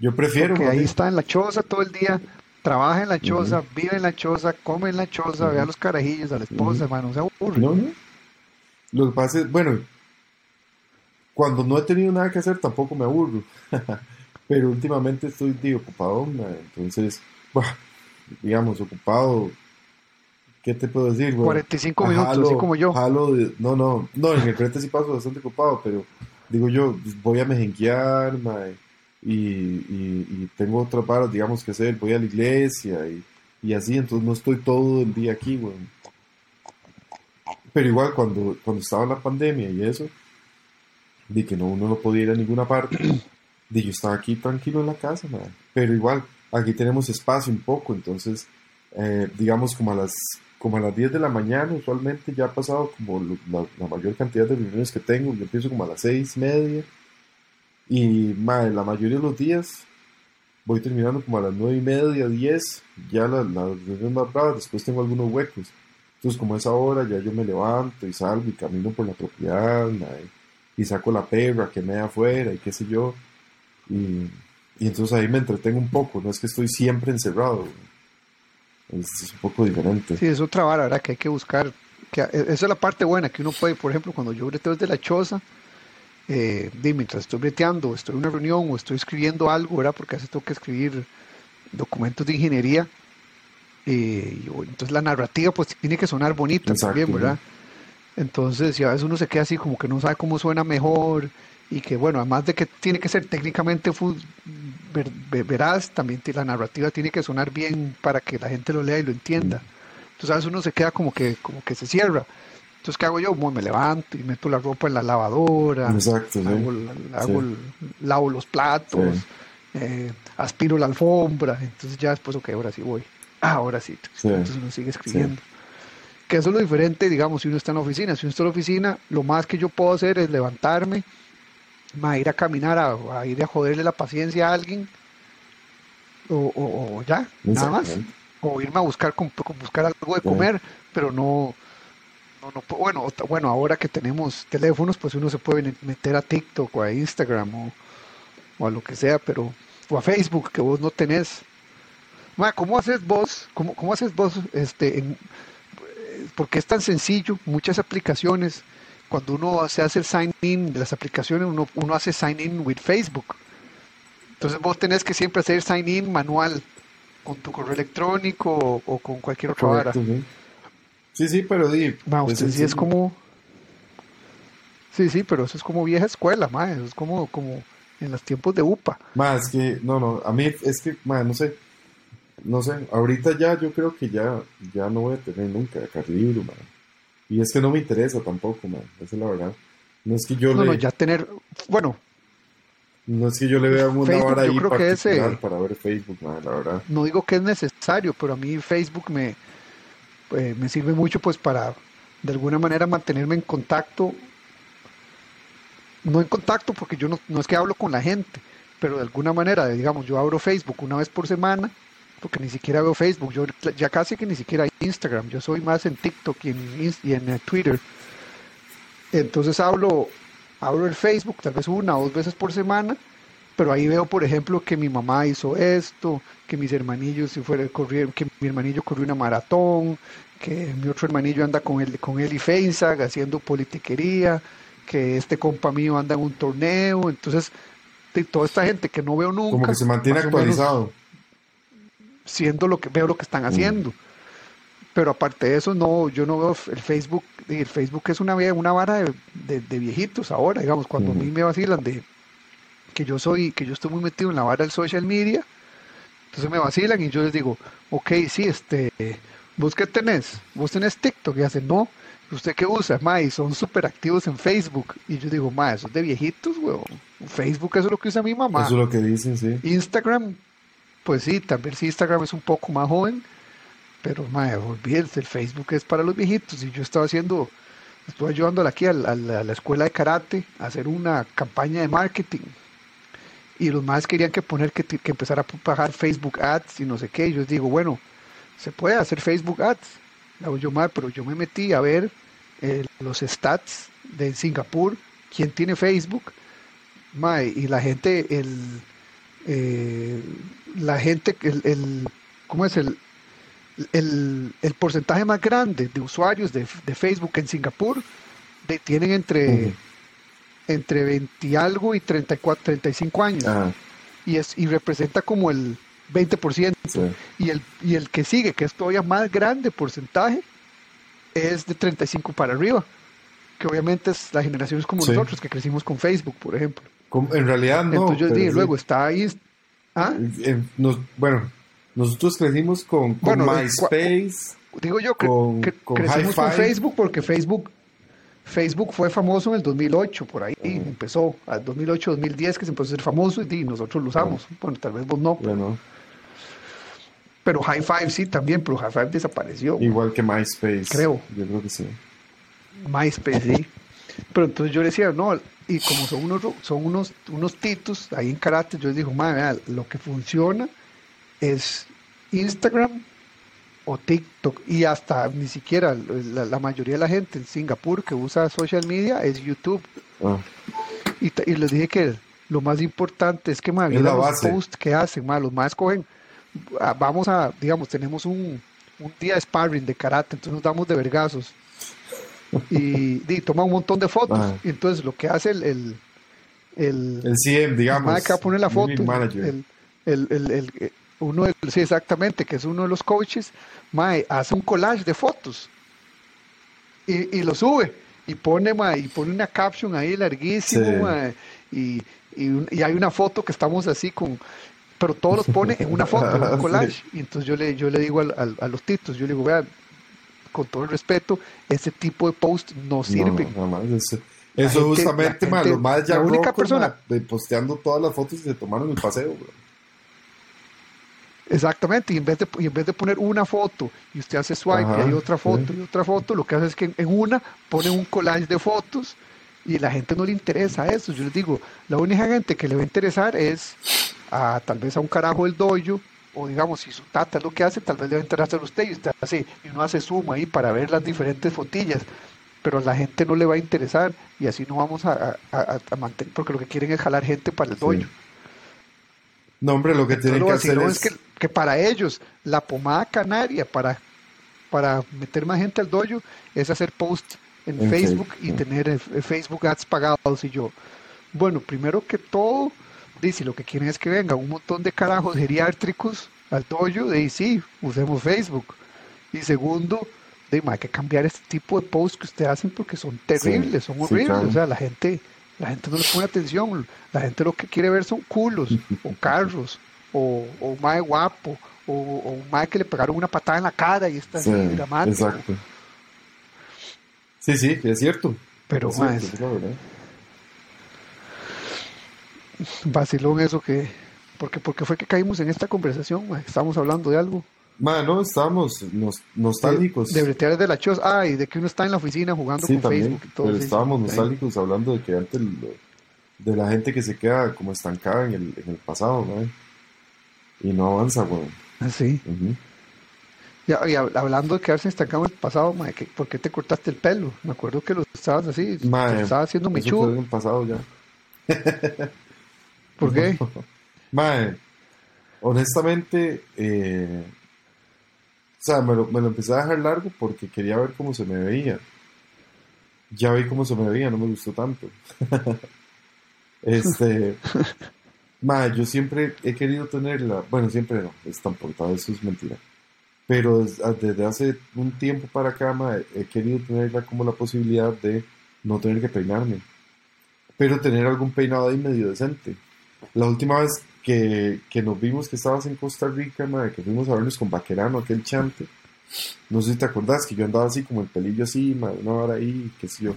Yo prefiero, Porque ahí está en la choza todo el día, trabaja en la choza, vive en la choza, come en la choza, ve a los carajillos, a la esposa, hermano, no se aburre. No, no. Lo que pasa es, bueno, cuando no he tenido nada que hacer tampoco me aburro. Pero últimamente estoy ocupado, entonces, bah, digamos, ocupado ¿qué te puedo decir, güey? 45 minutos, así como yo. no, no, no, en el frente sí paso bastante ocupado, pero digo yo, voy a mejenquear, mae, y, y, tengo otras varas, digamos, que hacer, voy a la iglesia y, y así, entonces no estoy todo el día aquí, güey. Pero igual cuando, cuando estaba la pandemia y eso, di que no, uno no podía ir a ninguna parte, di yo estaba aquí tranquilo en la casa, man. pero igual aquí tenemos espacio un poco, entonces eh, digamos como a las como a las 10 de la mañana, usualmente ya ha pasado como la, mayor cantidad de reuniones que tengo, yo empiezo como a las 6 media y la mayoría de los días voy terminando como a las 9 y media, 10, ya las la reuniones más bravas, después tengo algunos huecos. Entonces, como es ahora, ya yo me levanto y salgo y camino por la propiedad y, saco la perra que me da afuera y qué sé yo. Y, entonces ahí me entretengo un poco, no es que estoy siempre encerrado. Es, un poco diferente. Sí, es otra vara, ¿verdad? Que hay que buscar. Que, e, esa es la parte buena, que uno puede, por ejemplo, cuando yo breteo desde la choza, eh, mientras estoy breteando, estoy en una reunión o estoy escribiendo algo, ¿verdad? Porque a veces tengo que escribir documentos de ingeniería eh, entonces la narrativa pues tiene que sonar bonita también, ¿verdad? Entonces, si a veces uno se queda así como que no sabe cómo suena mejor y que bueno, además de que tiene que ser técnicamente veraz, también la narrativa tiene que sonar bien para que la gente lo lea y lo entienda. Entonces a veces uno se queda como que, como que se cierra. Entonces, ¿qué hago yo? me levanto y meto la ropa en la lavadora, hago, lavo los platos, eh, aspiro la alfombra, entonces ya después, ok, ahora sí voy. Ah, ahora sí. Entonces uno sigue escribiendo. Que eso es lo diferente, digamos, si uno está en la oficina. Si uno está en la oficina, lo más que yo puedo hacer es levantarme, ir a caminar, a, ir a joderle la paciencia a alguien, o, ya, nada más. O irme a buscar, buscar algo de comer, pero no, no, bueno, bueno, ahora que tenemos teléfonos, pues uno se puede meter a TikTok o a Instagram o, a lo que sea, pero o a Facebook que vos no tenés. ¿cómo haces vos? ¿Cómo, cómo haces vos? Este, porque es tan sencillo, muchas aplicaciones, cuando uno se hace el sign in de las aplicaciones, uno, uno hace sign in with Facebook. Entonces vos tenés que siempre hacer sign in manual con tu correo electrónico o, con cualquier otra. Sí. Sí, pero di, pues sí es como Sí, sí, pero eso es como vieja escuela, ma, eso es como como en los tiempos de UPA. Más que no, no, a mí es que, ma, no sé, no sé, ahorita ya yo creo que ya, ya no voy a tener nunca Carlibro, man. Y es que no me interesa tampoco, man. Esa es la verdad. No es que yo no, No, ya tener, bueno. No es que yo le vea una hora ahí particular para ver Facebook, man, la verdad. No digo que es necesario, pero a mí Facebook me, eh, me sirve mucho pues para de alguna manera mantenerme en contacto. No en contacto porque yo no, no es que hablo con la gente, pero de alguna manera, digamos, yo abro Facebook una vez por semana porque ni siquiera veo Facebook, yo ya casi que ni siquiera Instagram, yo soy más en TikTok y en, y en eh, Twitter. Entonces hablo, hablo el Facebook tal vez una o dos veces por semana, pero ahí veo, por ejemplo, que mi mamá hizo esto, que mis hermanillos si fuera correr, que mi hermanillo corrió una maratón, que mi otro hermanillo anda con él, con él y Feisag haciendo politiquería, que este compa mío anda en un torneo, entonces toda esta gente que no veo nunca. Como que se mantiene actualizado siendo lo que veo lo que están haciendo. Pero aparte de eso, no, yo no veo el Facebook, el Facebook es una, una vara de, de, viejitos ahora, digamos, cuando a mí me vacilan de que yo soy, que yo estoy muy metido en la vara del social media, entonces me vacilan y yo les digo, ok, sí, este, ¿vos qué tenés? ¿Vos tenés TikTok? Y hacen, no, ¿usted qué usa? Ma, y son súper activos en Facebook. Y yo digo, ma, eso es de viejitos, weón. Facebook eso es lo que usa mi mamá. Eso es lo que dicen, sí. Instagram, pues sí, también sí Instagram es un poco más joven, pero madre, olvídense, el Facebook es para los viejitos y yo estaba haciendo, estoy ayudando aquí a la, escuela de karate a hacer una campaña de marketing y los más querían que poner que, que empezara a pagar Facebook Ads y no sé qué, y yo digo, bueno, se puede hacer Facebook Ads, hago yo mal, pero yo me metí a ver eh, los stats de Singapur, quién tiene Facebook, y la gente, el eh, la gente, el, el, ¿cómo es el, el, el, porcentaje más grande de usuarios de, de Facebook en Singapur de, tienen entre, entre 20 y algo y 34, 35 años. Y, es, y representa como el 20%. Y, el, y el que sigue, que es todavía más grande porcentaje, es de 35 para arriba, que obviamente es la generación es como Sí. nosotros, que crecimos con Facebook, por ejemplo. Como- En realidad no. Entonces yo dije, sí. luego está ahí. ¿Ah? Eh, nos- bueno, nosotros crecimos con, con Bueno, MySpace. Digo yo que, Con- con crecimos con. Facebook porque Facebook Facebook fue famoso en el 2008, por ahí empezó, al 2008, 2010 que se empezó a ser famoso y nosotros lo usamos. Bueno, tal vez vos no, Bueno, pero High Five sí también, pero High Five desapareció. igual que MySpace. Creo. Yo creo que sí. MySpace, sí. Pero entonces yo le decía, no, y como son unos, son unos, unos titos ahí en karate, yo les digo, madre, lo que funciona es Instagram o TikTok, y hasta ni siquiera la, la mayoría de la gente en Singapur que usa social media es YouTube. Ah, Y, les dije que lo más importante es que más la los posts que hacen, ma, los más cogen, ah, vamos a, digamos, tenemos un, un día de sparring de karate, entonces nos damos de vergazos. Y, y toma un montón de fotos. Ajá. Y entonces lo que hace el, el, el, el CM, digamos. mae que va a poner la foto, el, el, el, el- uno de, sí, exactamente, que es uno de los coaches, mae, hace un collage de fotos y, y lo sube y pone, mae, y pone una caption ahí larguísimo, Sí. mae, y, y, y hay una foto que estamos así con, pero todos los pone en una foto, en un Sí. collage. Y entonces yo le, yo le digo al- al- a los titos, yo le digo, vean, con todo el respeto, ese tipo de post no sirve. No. Eso, eso gente- justamente, ma, gente- los más ya la única persona- ma, posteando todas las fotos y se tomaron el paseo, bro. Exactamente, y en vez de, y en vez de poner una foto y usted hace swipe Ajá, y hay otra foto sí. y otra foto, lo que hace es que en, una pone un collage de fotos y la gente no le interesa eso. Yo les digo, la única gente que le va a interesar es a tal vez a un carajo del dojo o digamos, si su tata es lo que hace, tal vez le va a interesar a usted y usted hace, y uno hace zoom ahí para ver las diferentes fotillas, pero a la gente no le va a interesar y así no vamos a, a- mantener, porque lo que quieren es jalar gente para el dojo. Sí. No, hombre, lo que tienen lo que hacer es... es que, que para ellos la pomada canaria para, para meter más gente al dojo es hacer post en, En Facebook Facebook, y sí. tener eh, Facebook ads pagados y yo. Bueno, primero que todo, dice lo que quieren es que venga un montón de carajos geriátricos al dojo, de sí, usemos Facebook. Y segundo, de, hay que cambiar este tipo de posts que ustedes hacen porque son terribles, son sí, horribles. claro. O sea, la gente, la gente no le pone atención. La gente lo que quiere ver son culos, o carros, o, o un mae guapo, o, o un mae que le pegaron una patada en la cara y está Sí, así dramático. exacto. Sí, sí, es cierto. Pero, es cierto, verdad. vacilón eso que. Porque, porque fue que caímos en esta conversación, mae. Estábamos hablando de algo. Ma, no, estábamos nos- nostálgicos. De, de bretear de la choza. Ah, y de que uno está en la oficina jugando Sí, con también, Facebook y todo. pero sí, estábamos sí. nostálgicos hablando de que antes de la gente que se queda como estancada en el, en el pasado, ¿no? Y no avanza, weón. Ah, sí. Y, y hab- hablando de quedarse estancado en el pasado, mae, que- ¿por qué te cortaste el pelo? Me acuerdo que lo estabas así, Mae, te lo estabas haciendo mechudo. en el pasado ya. ¿Por qué? Mae, honestamente, eh, sea, me lo, me lo empecé a dejar largo porque quería ver cómo se me veía. Ya vi cómo se me veía, no me gustó tanto. este, mae, yo siempre he querido tenerla, bueno, siempre no, es tan portado, eso es mentira. Pero desde hace un tiempo para acá, mae, he querido tenerla como la posibilidad de no tener que peinarme, pero tener algún peinado ahí medio decente. La última vez que, que nos vimos que estabas en Costa Rica, mae, que fuimos a vernos con Vaquerano, aquel chante, no sé si te acordás que yo andaba así como el pelillo así, mae, una hora ahí, qué sé yo.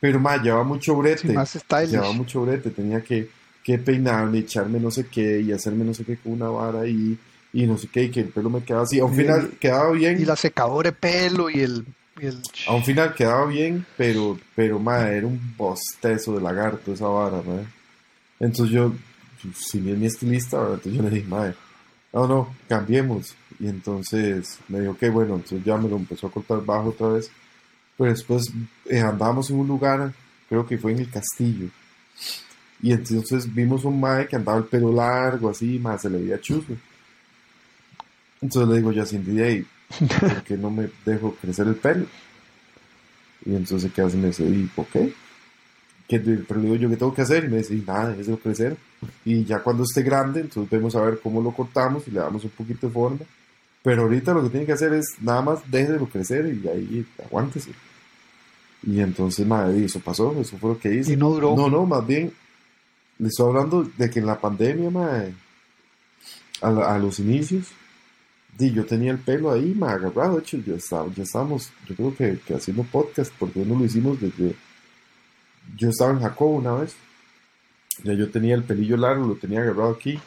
Pero mae, llevaba mucho brete, Sí, más llevaba mucho brete, tenía que, que peinarme, echarme no sé qué y hacerme no sé qué con una vara ahí y no sé qué, y que el pelo me quedaba así. A un Y final el- quedaba bien, Y la secadora de pelo y el. y el- a un final quedaba bien, pero, pero mae, era un bostezo de lagarto esa vara, mae. Entonces yo, si bien mi estilista, entonces yo le dije, mae, no, no, cambiemos. Y entonces me dijo, ok, bueno, entonces ya me lo empezó a cortar bajo otra vez. Pero después eh, andábamos en un lugar, creo que fue en el castillo. Y entonces vimos un mae que andaba el pelo largo, así, mae, se le veía chuzo. Entonces le digo yo a Cindy, "Ey, ¿por qué no me dejo crecer el pelo? Y entonces así y me dice, ¿y qué? ¿Qué te- pero le digo yo, ¿qué tengo que hacer? Y me dice, "Y nada, déjelo crecer. Y ya cuando esté grande, entonces vemos a ver cómo lo cortamos y le damos un poquito de forma Pero ahorita lo que tiene que hacer es nada más déjelo crecer y ahí aguántese. Y entonces, madre, eso pasó, eso fue lo que hice. Y no duró. No, no, más bien, le estoy hablando de que en la pandemia, madre, a, la- a los inicios, di, yo tenía el pelo ahí, me agarrado, de hecho, yo estaba, ya estábamos, yo creo que, que haciendo podcast, porque no lo hicimos desde, yo estaba en Jacobo una vez, ya yo tenía el pelillo largo, lo tenía agarrado aquí,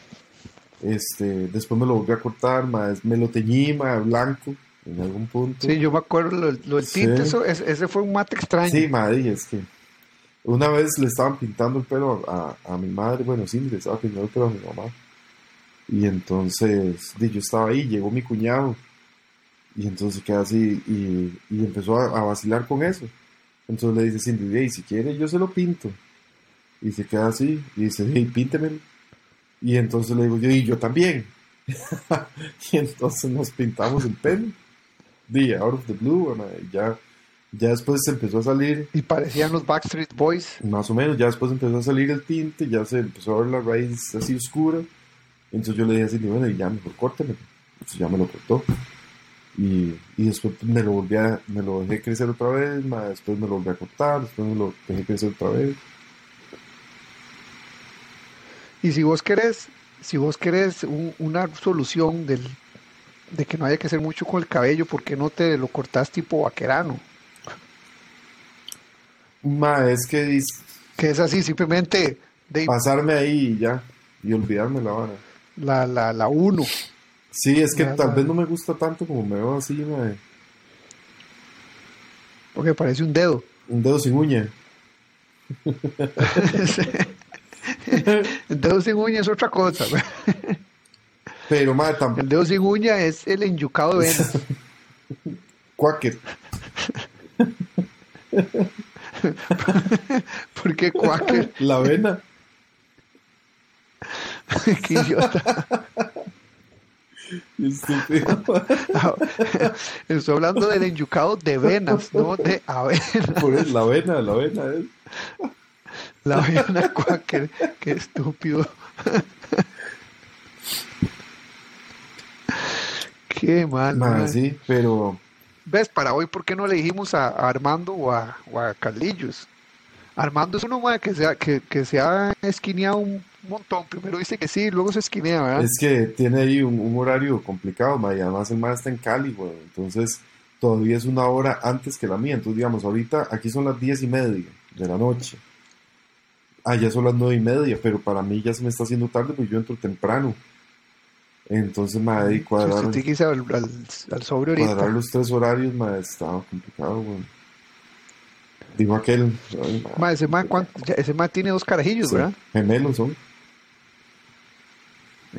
este, después me lo volví a cortar, más, me lo teñí, más blanco, en algún punto. Sí, yo me acuerdo lo, lo del Sí. tinte, eso, es- ese fue un mate extraño. Sí, madre, es que una vez le estaban pintando el pelo a, a mi madre, bueno, sí, le estaba pintando el pelo a mi mamá. Y entonces, yo estaba ahí, llegó mi cuñado, y entonces queda así, y, y empezó a, a vacilar con eso. Entonces le dice Cindy, "Ey, si quiere yo se lo pinto. Y se queda así, y dice, hey, píntemelo. Y entonces le digo yo, y yo también. y entonces nos pintamos el pelo. Di, out of the blue, y ya, ya después se empezó a salir Y parecían los Backstreet Boys. más o menos, ya después empezó a salir el tinte, ya se empezó a ver la raíz así oscura. Entonces yo le dije así, bueno, y ya mejor córtemelo. Entonces ya me lo cortó. Y, y después me lo volví a, me lo dejé crecer otra vez, ma, después me lo volví a cortar, después me lo dejé crecer otra vez. Y si vos querés, si vos querés un- una solución del, de que no haya que hacer mucho con el cabello, ¿por qué no te lo cortás tipo vaquerano? Ma, es que dis- Que es así, simplemente de pasarme ahí y ya, y olvidarme la vara. la, la, la uno. Sí, es que Ya, tal vez no me gusta tanto como me veo así, ma, Porque parece un dedo. un dedo sin uña. El dedo sin uña es otra cosa. Pero, ma, tampoco. El dedo sin uña es el enyucado de venas. Quaker. ¿Por qué? La vena. Qué idiota. Estúpido. Estoy hablando del enyucado de venas, no de avena. Por la vena, la vena. ¿eh? La avena Quaker. Qué estúpido. Qué mal. Ma, mae. sí, pero ¿Ves? Para hoy, ¿por qué no le dijimos a, a Armando o a, o a Carlillos? Armando es uno mae, que, se ha, que, que se ha esquineado un montón. Primero dice que sí, luego se esquinea, ¿verdad? es que tiene ahí un, un horario complicado, ma, y además el más está en Cali, güey. Entonces, todavía es una hora antes que la mía. Entonces, digamos, ahorita aquí son las diez y media de la noche. Allá son las nueve y media, pero para mí ya se me está haciendo tarde porque yo entro temprano. Entonces, ma, ahí Si cuadrar, usted tiene que al, al, al sobre ahorita. cuadrar los tres horarios, ma, estaba complicado, güey. Digo aquel, ay, ma, Ma, ese man, ese man tiene dos carajillos, sí, ¿verdad? gemelos son,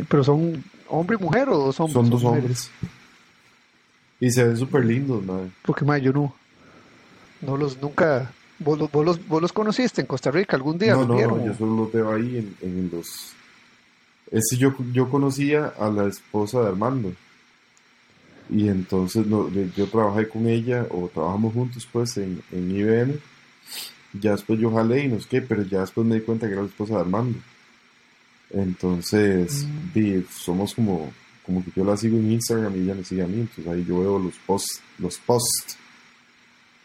Pero son hombre y mujer o dos hombres. son dos hombres. Y se ven súper lindos, ma. Porque ma, yo no, no los nunca. ¿Vos, los- vos los, vos los conociste en Costa Rica algún día? No, ¿Los no, vieron? yo solo los veo ahí en, en los... Ese yo, yo conocía a la esposa de Armando. Y entonces no, yo trabajé con ella, o trabajamos juntos pues en, en IBM. Ya después yo jalé y no sé qué, pero ya después me di cuenta que era la esposa de Armando. Entonces, Mm. di, somos como, como que yo la sigo en Instagram y ella me sigue a mí. Entonces ahí yo veo los posts, los posts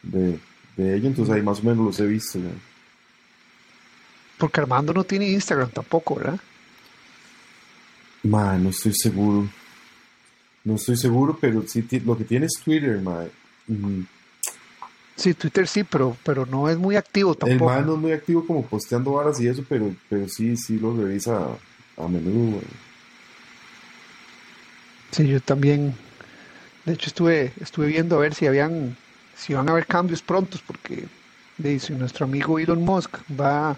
de, de ella, entonces ahí más o menos los he visto. ya. Porque Armando no tiene Instagram tampoco, ¿verdad? Ma, no estoy seguro. No estoy seguro, pero sí lo que tiene es Twitter, ma. Sí, Twitter sí, pero, pero no es muy activo El tampoco. ma no es muy activo como posteando varas y eso, pero, pero sí, sí lo revisa a, menudo. Sí, yo también. De hecho, estuve, estuve viendo a ver si habían, si van a haber cambios prontos, porque dice nuestro amigo Elon Musk va,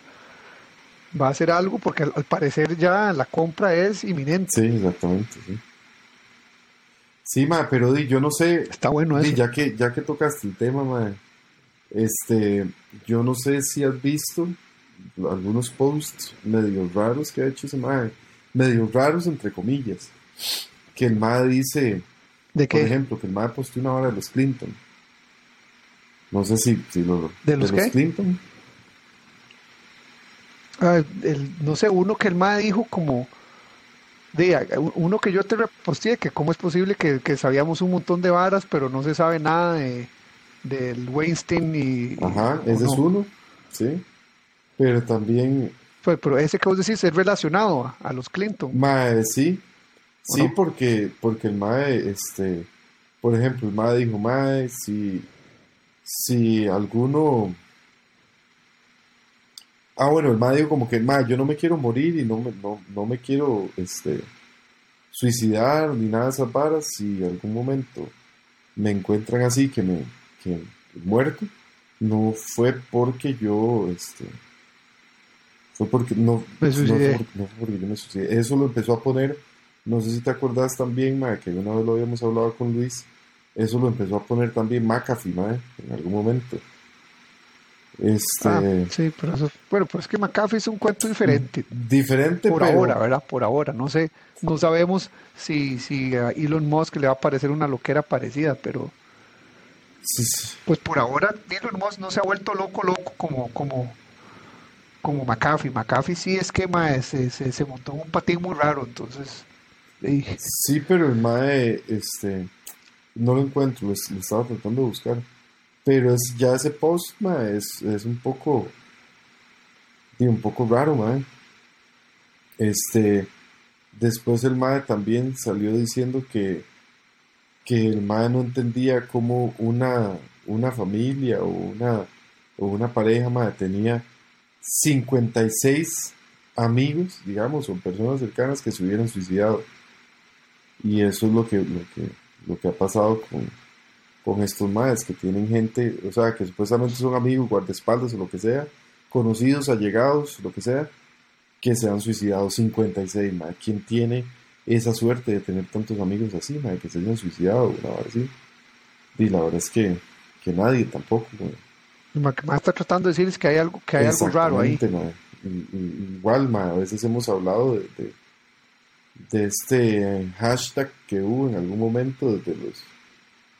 va a hacer algo, porque al, al parecer ya la compra es inminente. Sí, exactamente, sí. Sí, ma, pero di, yo no sé, Está bueno di, eso. ya que, ya que tocaste el tema, ma, este, yo no sé si has visto algunos posts medio raros que ha hecho ese ma, medio raros entre comillas, que el ma dice, ¿De Por qué? ejemplo, que el MAE posteó una hora de los Clinton. No sé si, si lo, ¿De los qué? Clinton. Ah, el- no sé, uno que el MAE dijo como de, uno que yo te reposté, que cómo es posible que, que, sabíamos un montón de varas, pero no se sabe nada de del Weinstein y... Ajá, ese es uno, sí. Pero también... Pues, pero ese que vos decís es relacionado a, los Clinton. Mae, sí. Sí, porque, porque el Mae, este, por ejemplo, el Mae dijo, Mae, si, si alguno... Ah, bueno, el Mae dijo como que, Mae, yo no me quiero morir y no me, no, no me quiero, este, suicidar ni nada de esas varas si algún momento me encuentran así que me, que muerto, no fue porque yo, este, fue porque no, no, fue porque, yo me suicidé. Eso lo empezó a poner, no sé si te acordás también, que una vez lo habíamos hablado con Luis, eso lo empezó a poner también McAfee, en algún momento. Este, ah, sí, pero eso, bueno, pues es que McAfee es un cuento diferente. Diferente, por ahora, ¿verdad? Por ahora, no sé, no sabemos si, si a Elon Musk le va a parecer una loquera parecida, pero pues por ahora Elon Musk no se ha vuelto loco, loco como, como, como McAfee. McAfee sí es que se, se, montó un patín muy raro, entonces... Sí, pero el mae, este, no lo encuentro, lo, estaba tratando de buscar. Pero es, ya ese post, mae, es, es un poco, un poco raro, mae. Este, después el mae también salió diciendo que que el mae no entendía cómo una, una familia o una, o una pareja mae, tenía 56 amigos, digamos, o personas cercanas que se hubieran suicidado. Y eso es lo que, lo que, lo que ha pasado con, con estos maes, que tienen gente, o sea, que supuestamente son amigos, guardaespaldas o lo que sea, conocidos, allegados, lo que sea, que se han suicidado 56, mae. ¿Quién tiene esa suerte de tener tantos amigos así, de que se hayan suicidado, verdad, sí. Y la verdad es que, que nadie tampoco. Lo que más está tratando de decir es que hay algo, que hay algo raro ahí. igual, a veces hemos hablado de, de, este hashtag que hubo en algún momento de los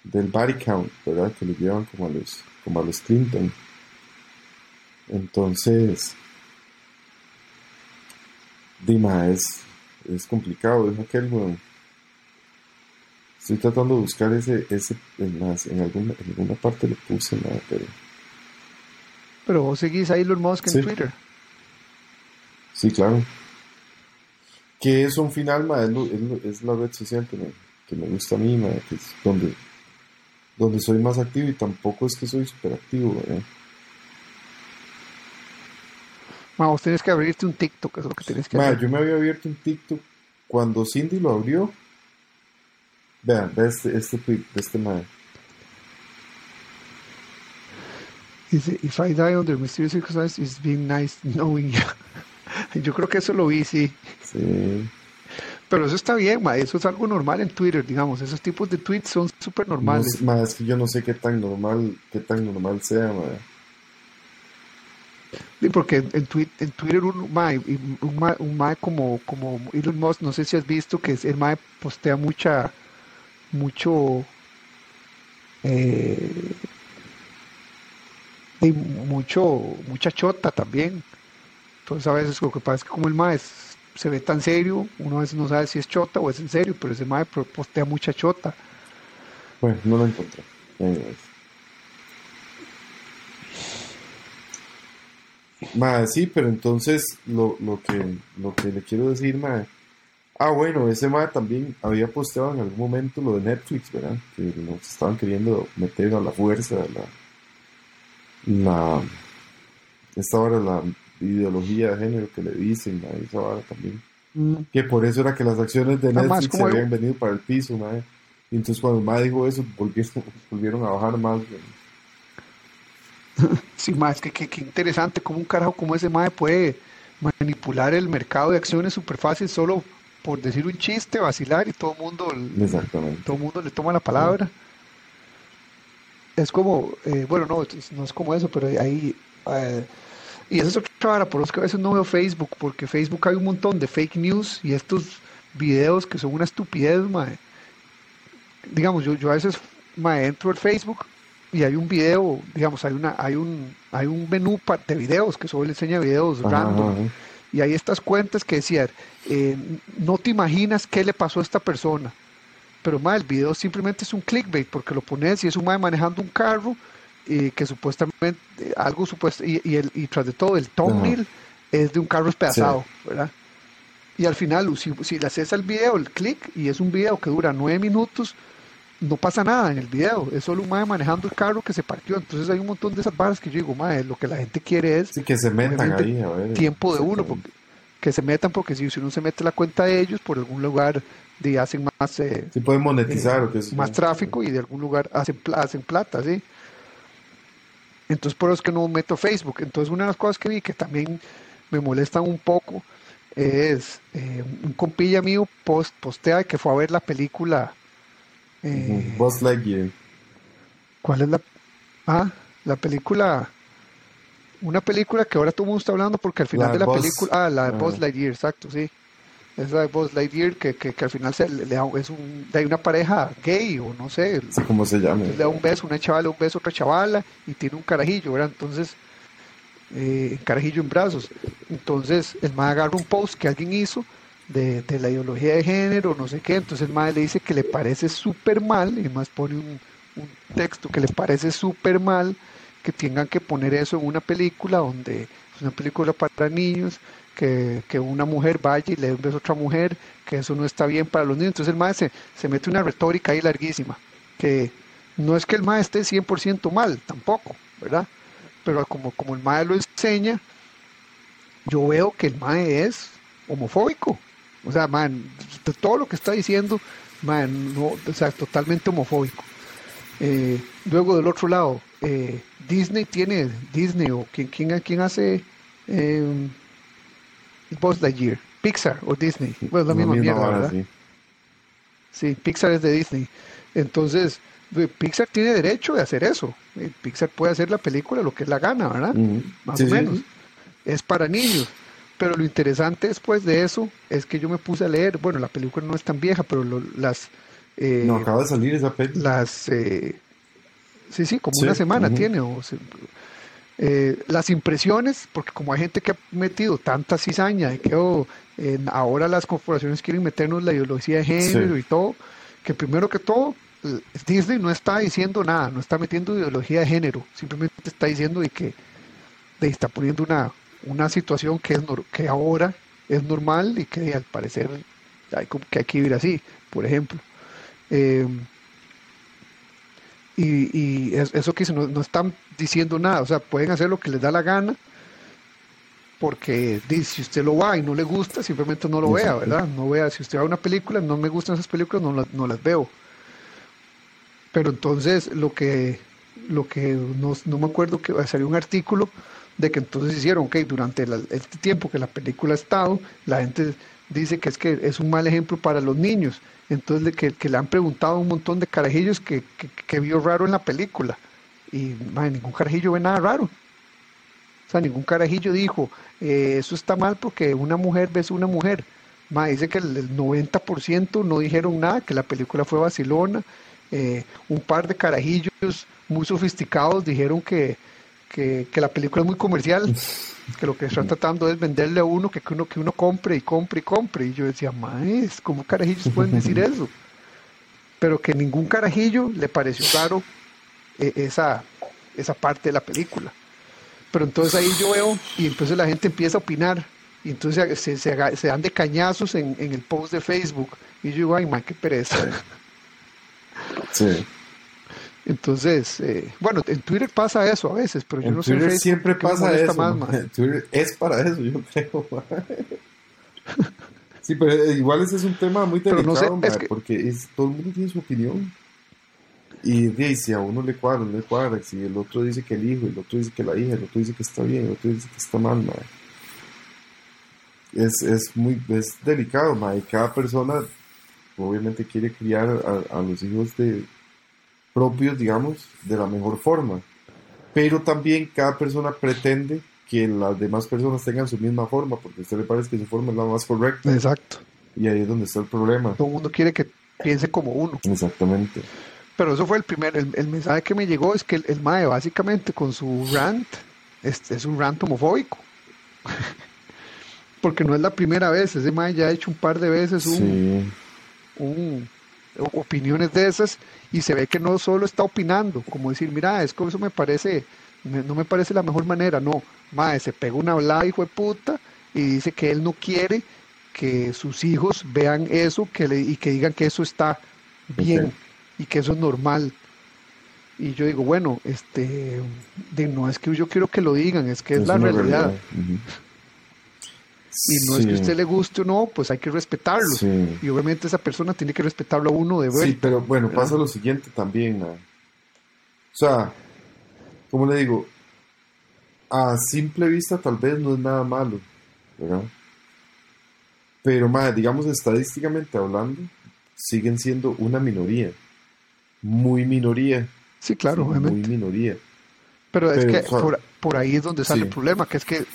del body count, ¿verdad? Que lo llevan como a los, como a los Clinton. Entonces, Dima, es, es complicado, es aquel, bueno. Estoy tratando de buscar ese, ese en, en, alguna, en alguna parte le puse nada, pero. Pero vos seguís a Elon Musk en Twitter. Sí, claro. Que es un final, es, la red social que me, que me gusta a mí, que es donde, donde soy más activo y tampoco es que soy súper activo, ¿eh? Vamos, tienes que abrirte un TikTok, es lo que tienes que hacer. Yo me había abierto un TikTok cuando Cindy lo abrió. Vean, ve este, este tweet de este man. Dice, if I die under mysterious circumstances, it's been nice knowing you. Yo creo que eso lo vi, sí. Sí. Pero eso está bien, ma. eso es algo normal en Twitter, digamos. Esos tipos de tweets son súper normales. No, es que yo no sé qué tan normal, qué tan normal sea, ma. Sí, porque en, en Twitter un mae, un mae, como, como Elon Musk, no sé si has visto que el mae postea mucha, mucho, eh, mucho, mucha chota también. Entonces a veces lo que pasa es que como el mae se ve tan serio, uno a veces no sabe si es chota o es en serio, pero ese mae postea mucha chota. Bueno, no lo encontré. Madre, sí, pero entonces lo, lo, que, lo que le quiero decir, madre. Ah, bueno, ese madre también había posteado en algún momento lo de Netflix, ¿verdad? Que nos estaban queriendo meter a la fuerza, la. la esta ahora la ideología de género que le dicen, madre, esa ahora también. Mm. Que por eso era que las acciones de Netflix se habían venido para el piso, madre. Y entonces cuando el madre dijo eso, volvieron, volvieron a bajar más. Sí, más que, que, interesante cómo un carajo como ese mae puede manipular el mercado de acciones súper fácil solo por decir un chiste, vacilar y todo el mundo, todo mundo le toma la palabra. Es como, eh, bueno, no, no es como eso, pero ahí... Eh, y eso es otra vara, por eso que a veces no veo Facebook, porque Facebook hay un montón de fake news y estos videos que son una estupidez, mae. Digamos, yo, yo a veces entro al Facebook y hay un video, digamos, hay una, hay un, hay un menú de videos que solo le enseña videos random. Y hay estas cuentas que decían, eh, no te imaginas qué le pasó a esta persona. Pero mae, el video simplemente es un clickbait porque lo pones y es un mae manejando un carro y que supuestamente algo supuesto y, y, el, y tras de todo el thumbnail es de un carro despedazado, ¿verdad? Y al final, si, si le haces al video el clic y es un video que dura nueve minutos, no pasa nada en el video, es solo un mae manejando el carro que se partió. Entonces hay un montón de esas barras que yo digo, mae, lo que la gente quiere es sí, que se metan ahí, a ver, tiempo de uno, porque, que se metan, porque si, si uno se mete la cuenta de ellos, por algún lugar de, hacen más, eh, sí, pueden monetizar, eh, que es, más tráfico y de algún lugar hacen, hacen plata, ¿sí? Entonces por eso es que no meto Facebook. Entonces una de las cosas que vi que también me molestan un poco es eh, un compilla mío post, postea que fue a ver la película eh, Buzz Lightyear. ¿Cuál es la ah, la película una película que ahora todo el mundo está hablando porque al final La de la Buzz- película ah, la de. Buzz Lightyear, exacto, sí. Es la de Buzz Lightyear que, que, que al final se, le, le da- es un, hay una pareja gay o no sé, Sí, como se llama. le da un beso, una chavala, un beso a otra chavala y tiene un carajillo, ¿verdad? Entonces, eh, carajillo en brazos. Entonces, el mae agarra un post que alguien hizo de, la ideología de género, no sé qué. Entonces, el mae le dice que le parece súper mal, y más pone un, texto que le parece súper mal que tengan que poner eso en una película donde es una película para niños, que, que una mujer vaya y le dé a otra mujer, que eso no está bien para los niños. Entonces el mae se, mete una retórica ahí larguísima, que no es que el mae esté 100% mal, tampoco, ¿verdad? Pero como, como el mae lo enseña, yo veo que el mae es homofóbico. O sea, man, todo lo que está diciendo, man, no, o sea, totalmente homofóbico. Eh, luego del otro lado, eh, Disney tiene, Disney o quien, quién, quién hace eh, Buzz Lightyear, Pixar o Disney, bueno, la misma mierda, ¿verdad? sí. Sí, Pixar es de Disney. Entonces, Pixar tiene derecho de hacer eso. Eh, Pixar puede hacer la película lo que es la gana, ¿verdad? Más Sí, o menos. sí. Es para niños. Pero lo interesante después de eso es que yo me puse a leer, bueno, la película no es tan vieja, pero lo- las... eh, No, acaba de salir esa peli. las eh, sí sí como Sí, una semana tiene o se- eh, las impresiones porque como hay gente que ha metido tanta cizaña de que oh, en- ahora las corporaciones quieren meternos la ideología de género Sí. y todo que primero que todo Disney no está diciendo nada no está metiendo ideología de género simplemente está diciendo de que de, está poniendo una una situación que es que ahora es normal y que al parecer hay que hay que vivir así por ejemplo eh, y, y es- eso que no, no están diciendo nada, o sea, pueden hacer lo que les da la gana, porque si usted lo va y no le gusta, simplemente no lo vea. ¿verdad? No vea, si usted va a una película, no me gustan esas películas, no las, no las veo. Pero entonces lo que, lo que no, no me acuerdo que salió un artículo de que entonces hicieron, ok, durante la- este tiempo que la película ha estado, la gente dice que es que es un mal ejemplo para los niños. Entonces le- que, que le han preguntado a un montón de carajillos que, que, vio raro en la película. Y man, ningún carajillo ve nada raro. O sea, ningún carajillo dijo, eh, eso está mal porque una mujer ves una mujer. Ma, dice que el, el 90% no dijeron nada, que la película fue vacilona. Eh, un par de carajillos muy sofisticados dijeron que, que, que la película es muy comercial, que lo que están tratando es venderle a uno que, que uno que uno compre y compre y compre. Y yo decía, maes, ¿cómo carajillos pueden decir eso? Pero que ningún carajillo le pareció raro eh, esa, esa parte de la película. Pero entonces ahí yo veo y entonces la gente empieza a opinar y entonces se, se dan de cañazos en, en el post de Facebook y yo digo, ay, man, qué pereza. Sí. Entonces, eh, bueno, en Twitter pasa eso a veces, pero yo En no sé en Twitter siempre pasa eso. Twitter es para eso, yo creo. Sí, pero eh, igual ese es un tema muy no delicado, sé, es ma, que- porque es, todo el mundo tiene su opinión. Y ahí, si a uno le cuadra, no le cuadra, si el otro dice que el hijo, el otro dice que la hija, el otro dice que está bien, el otro dice que está mal, ma. Es, es muy es delicado, ma, y cada persona obviamente quiere criar a, a los hijos de propios, digamos, de la mejor forma. Pero también cada persona pretende que las demás personas tengan su misma forma, porque a usted le parece que su forma es la más correcta. Exacto. Y ahí es donde está el problema. Todo el mundo quiere que piense como uno. Exactamente. Pero eso fue el primer, el, el mensaje que me llegó es que el, el MAE básicamente con su rant, es, es un rant homofóbico. porque no es la primera vez, ese mae ya ha hecho un par de veces un, un, opiniones de esas y se ve que no solo está opinando, como decir, mira, es que eso me parece, no me parece la mejor manera, no, mae, se pega una hablada hijo de puta y dice que él no quiere que sus hijos vean eso que le, y que digan que eso está bien y que eso es normal. Y yo digo, bueno, este, de, no es que yo quiero que lo digan, es que es, la realidad. Y no es que a usted le guste o no, pues hay que respetarlo. Y obviamente esa persona tiene que respetarlo a uno de vuelta. Sí, pero bueno, pasa lo siguiente también. O sea, como le digo, a simple vista tal vez no es nada malo, ¿verdad? Pero, más digamos, estadísticamente hablando, siguen siendo una minoría. Muy minoría. Sí, claro, Muy minoría. Pero, es que por, ahí es donde sale el problema, que es que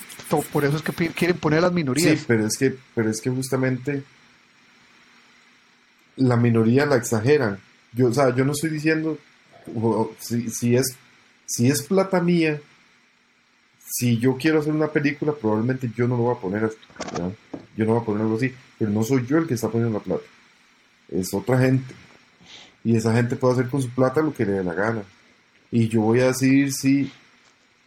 por eso es que quieren poner las minorías. Sí, pero es que, pero es que justamente la minoría la exageran. Yo, o sea, yo no estoy diciendo si, si, es, si es plata mía, si yo quiero hacer una película, probablemente yo no lo voy a poner así. Yo no voy a poner algo así, pero no soy yo el que está poniendo la plata. Es otra gente. Y esa gente puede hacer con su plata lo que le dé la gana. Y yo voy a decir si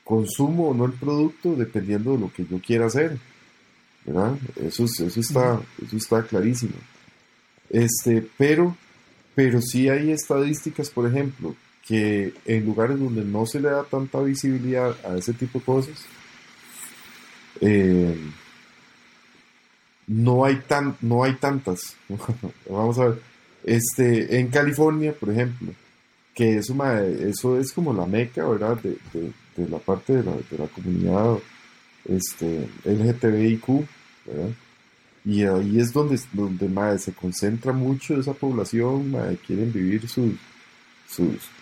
consumo o no el producto dependiendo de lo que yo quiera hacer. ¿verdad? Eso, eso, está, eso está clarísimo. Este, pero, pero sí hay estadísticas, por ejemplo, que en lugares donde no se le da tanta visibilidad a ese tipo de cosas, eh, no hay tan, no hay tantas. Vamos a ver. Este, en California, por ejemplo, que eso, eso es como la meca, ¿verdad? De, la parte de la, comunidad este, LGTBIQ. Y ahí es donde, donde se concentra mucho esa población, madre, quieren vivir su,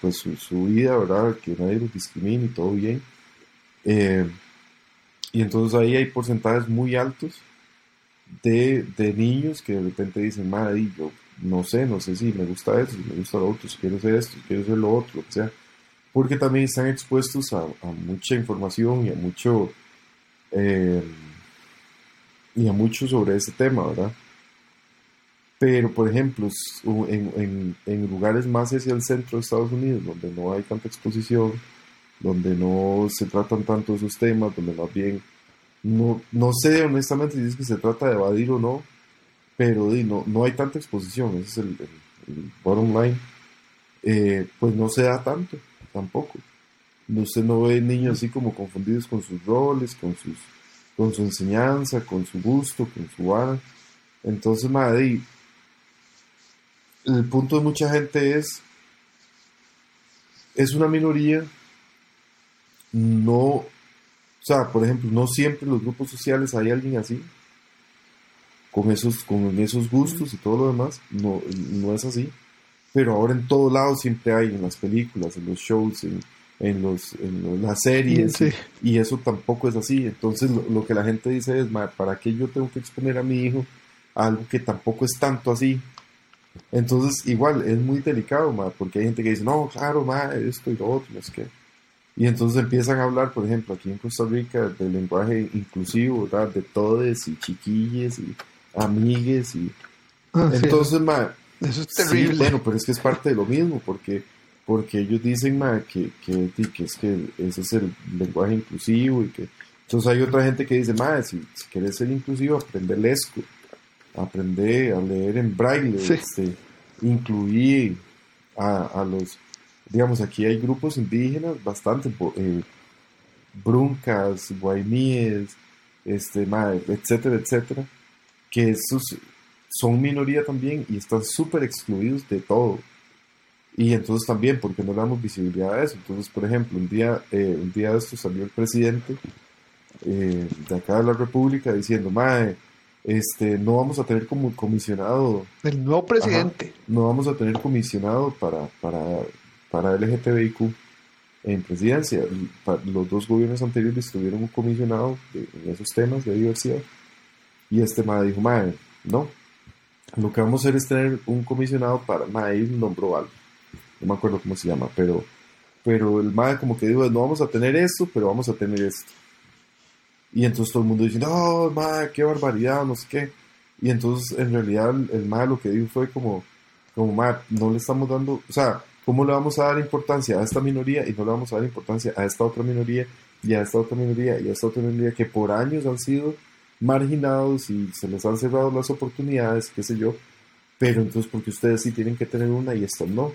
pues, su, vida, ¿verdad? Que nadie los discrimine y todo bien. Eh, y entonces ahí hay porcentajes muy altos de, niños que de repente dicen, madre, yo no sé, no sé si me gusta eso, si me gusta lo otro, si quiero hacer esto, si quiero hacer lo otro, lo que sea. Porque también están expuestos a, mucha información y a mucho... Eh, y a mucho sobre ese tema, ¿verdad? Pero, por ejemplo, en, en, lugares más hacia el centro de Estados Unidos, donde no hay tanta exposición, donde no se tratan tanto esos temas, donde más bien no, no sé honestamente si es que se trata de evadir o no, pero no, no hay tanta exposición, ese es el, bottom line. Eh, pues no se da tanto, tampoco. Usted no ve niños así como confundidos con sus roles, con, sus, con su enseñanza, con su gusto, con su vara. Entonces, madre, el punto de mucha gente es, es una minoría, no o sea, por ejemplo, no siempre en los grupos sociales hay alguien así, con esos, con esos gustos y todo lo demás, no, no es así. Pero ahora en todos lados siempre hay, en las películas, en los shows, en, en, los, en las series, y, eso tampoco es así. Entonces lo, que la gente dice es, ¿para qué yo tengo que exponer a mi hijo a algo que tampoco es tanto así? Entonces, igual, es muy delicado, porque hay gente que dice, no, claro, ma, esto y lo otro, es que y entonces empiezan a hablar, por ejemplo, aquí en Costa Rica, del lenguaje inclusivo, ¿verdad? De todes y chiquilles y amigues y... Ah, entonces, ma, Eso es terrible. bueno, pero es que es parte de lo mismo, porque, porque ellos dicen, ma, que, que, que, es que ese es el lenguaje inclusivo y que... Entonces hay otra gente que dice, ma, si, si quieres ser inclusivo, aprende lesco, aprende a leer en braille, este, incluir a, a los digamos, aquí hay grupos indígenas bastante, eh, bruncas, guaymíes, este, etcétera, etcétera, que esos son minoría también y están súper excluidos de todo. Y entonces también, porque no le damos visibilidad a eso. Entonces, por ejemplo, un día, eh, un día de esto salió el presidente eh, de acá de la República diciendo, Mae, este, no vamos a tener como comisionado. El nuevo presidente. no vamos a tener comisionado para, para para LGTBIQ en presidencia. Los dos gobiernos anteriores tuvieron un comisionado en esos temas de diversidad. Y este MAE dijo, MAE, no, lo que vamos a hacer es tener un comisionado para, MAE nombró algo, no me acuerdo cómo se llama, pero, pero el MAE como que dijo, no vamos a tener esto, pero vamos a tener esto. Y entonces todo el mundo diciendo, oh, madre, qué barbaridad, no sé qué. Y entonces en realidad el madre lo que dijo fue como, como madre, no le estamos dando, o sea, ¿cómo le vamos a dar importancia a esta minoría y no le vamos a dar importancia a esta otra minoría y a esta otra minoría y a esta otra minoría que por años han sido marginados y se les han cerrado las oportunidades, qué sé yo, pero entonces porque ustedes sí tienen que tener una y estos no.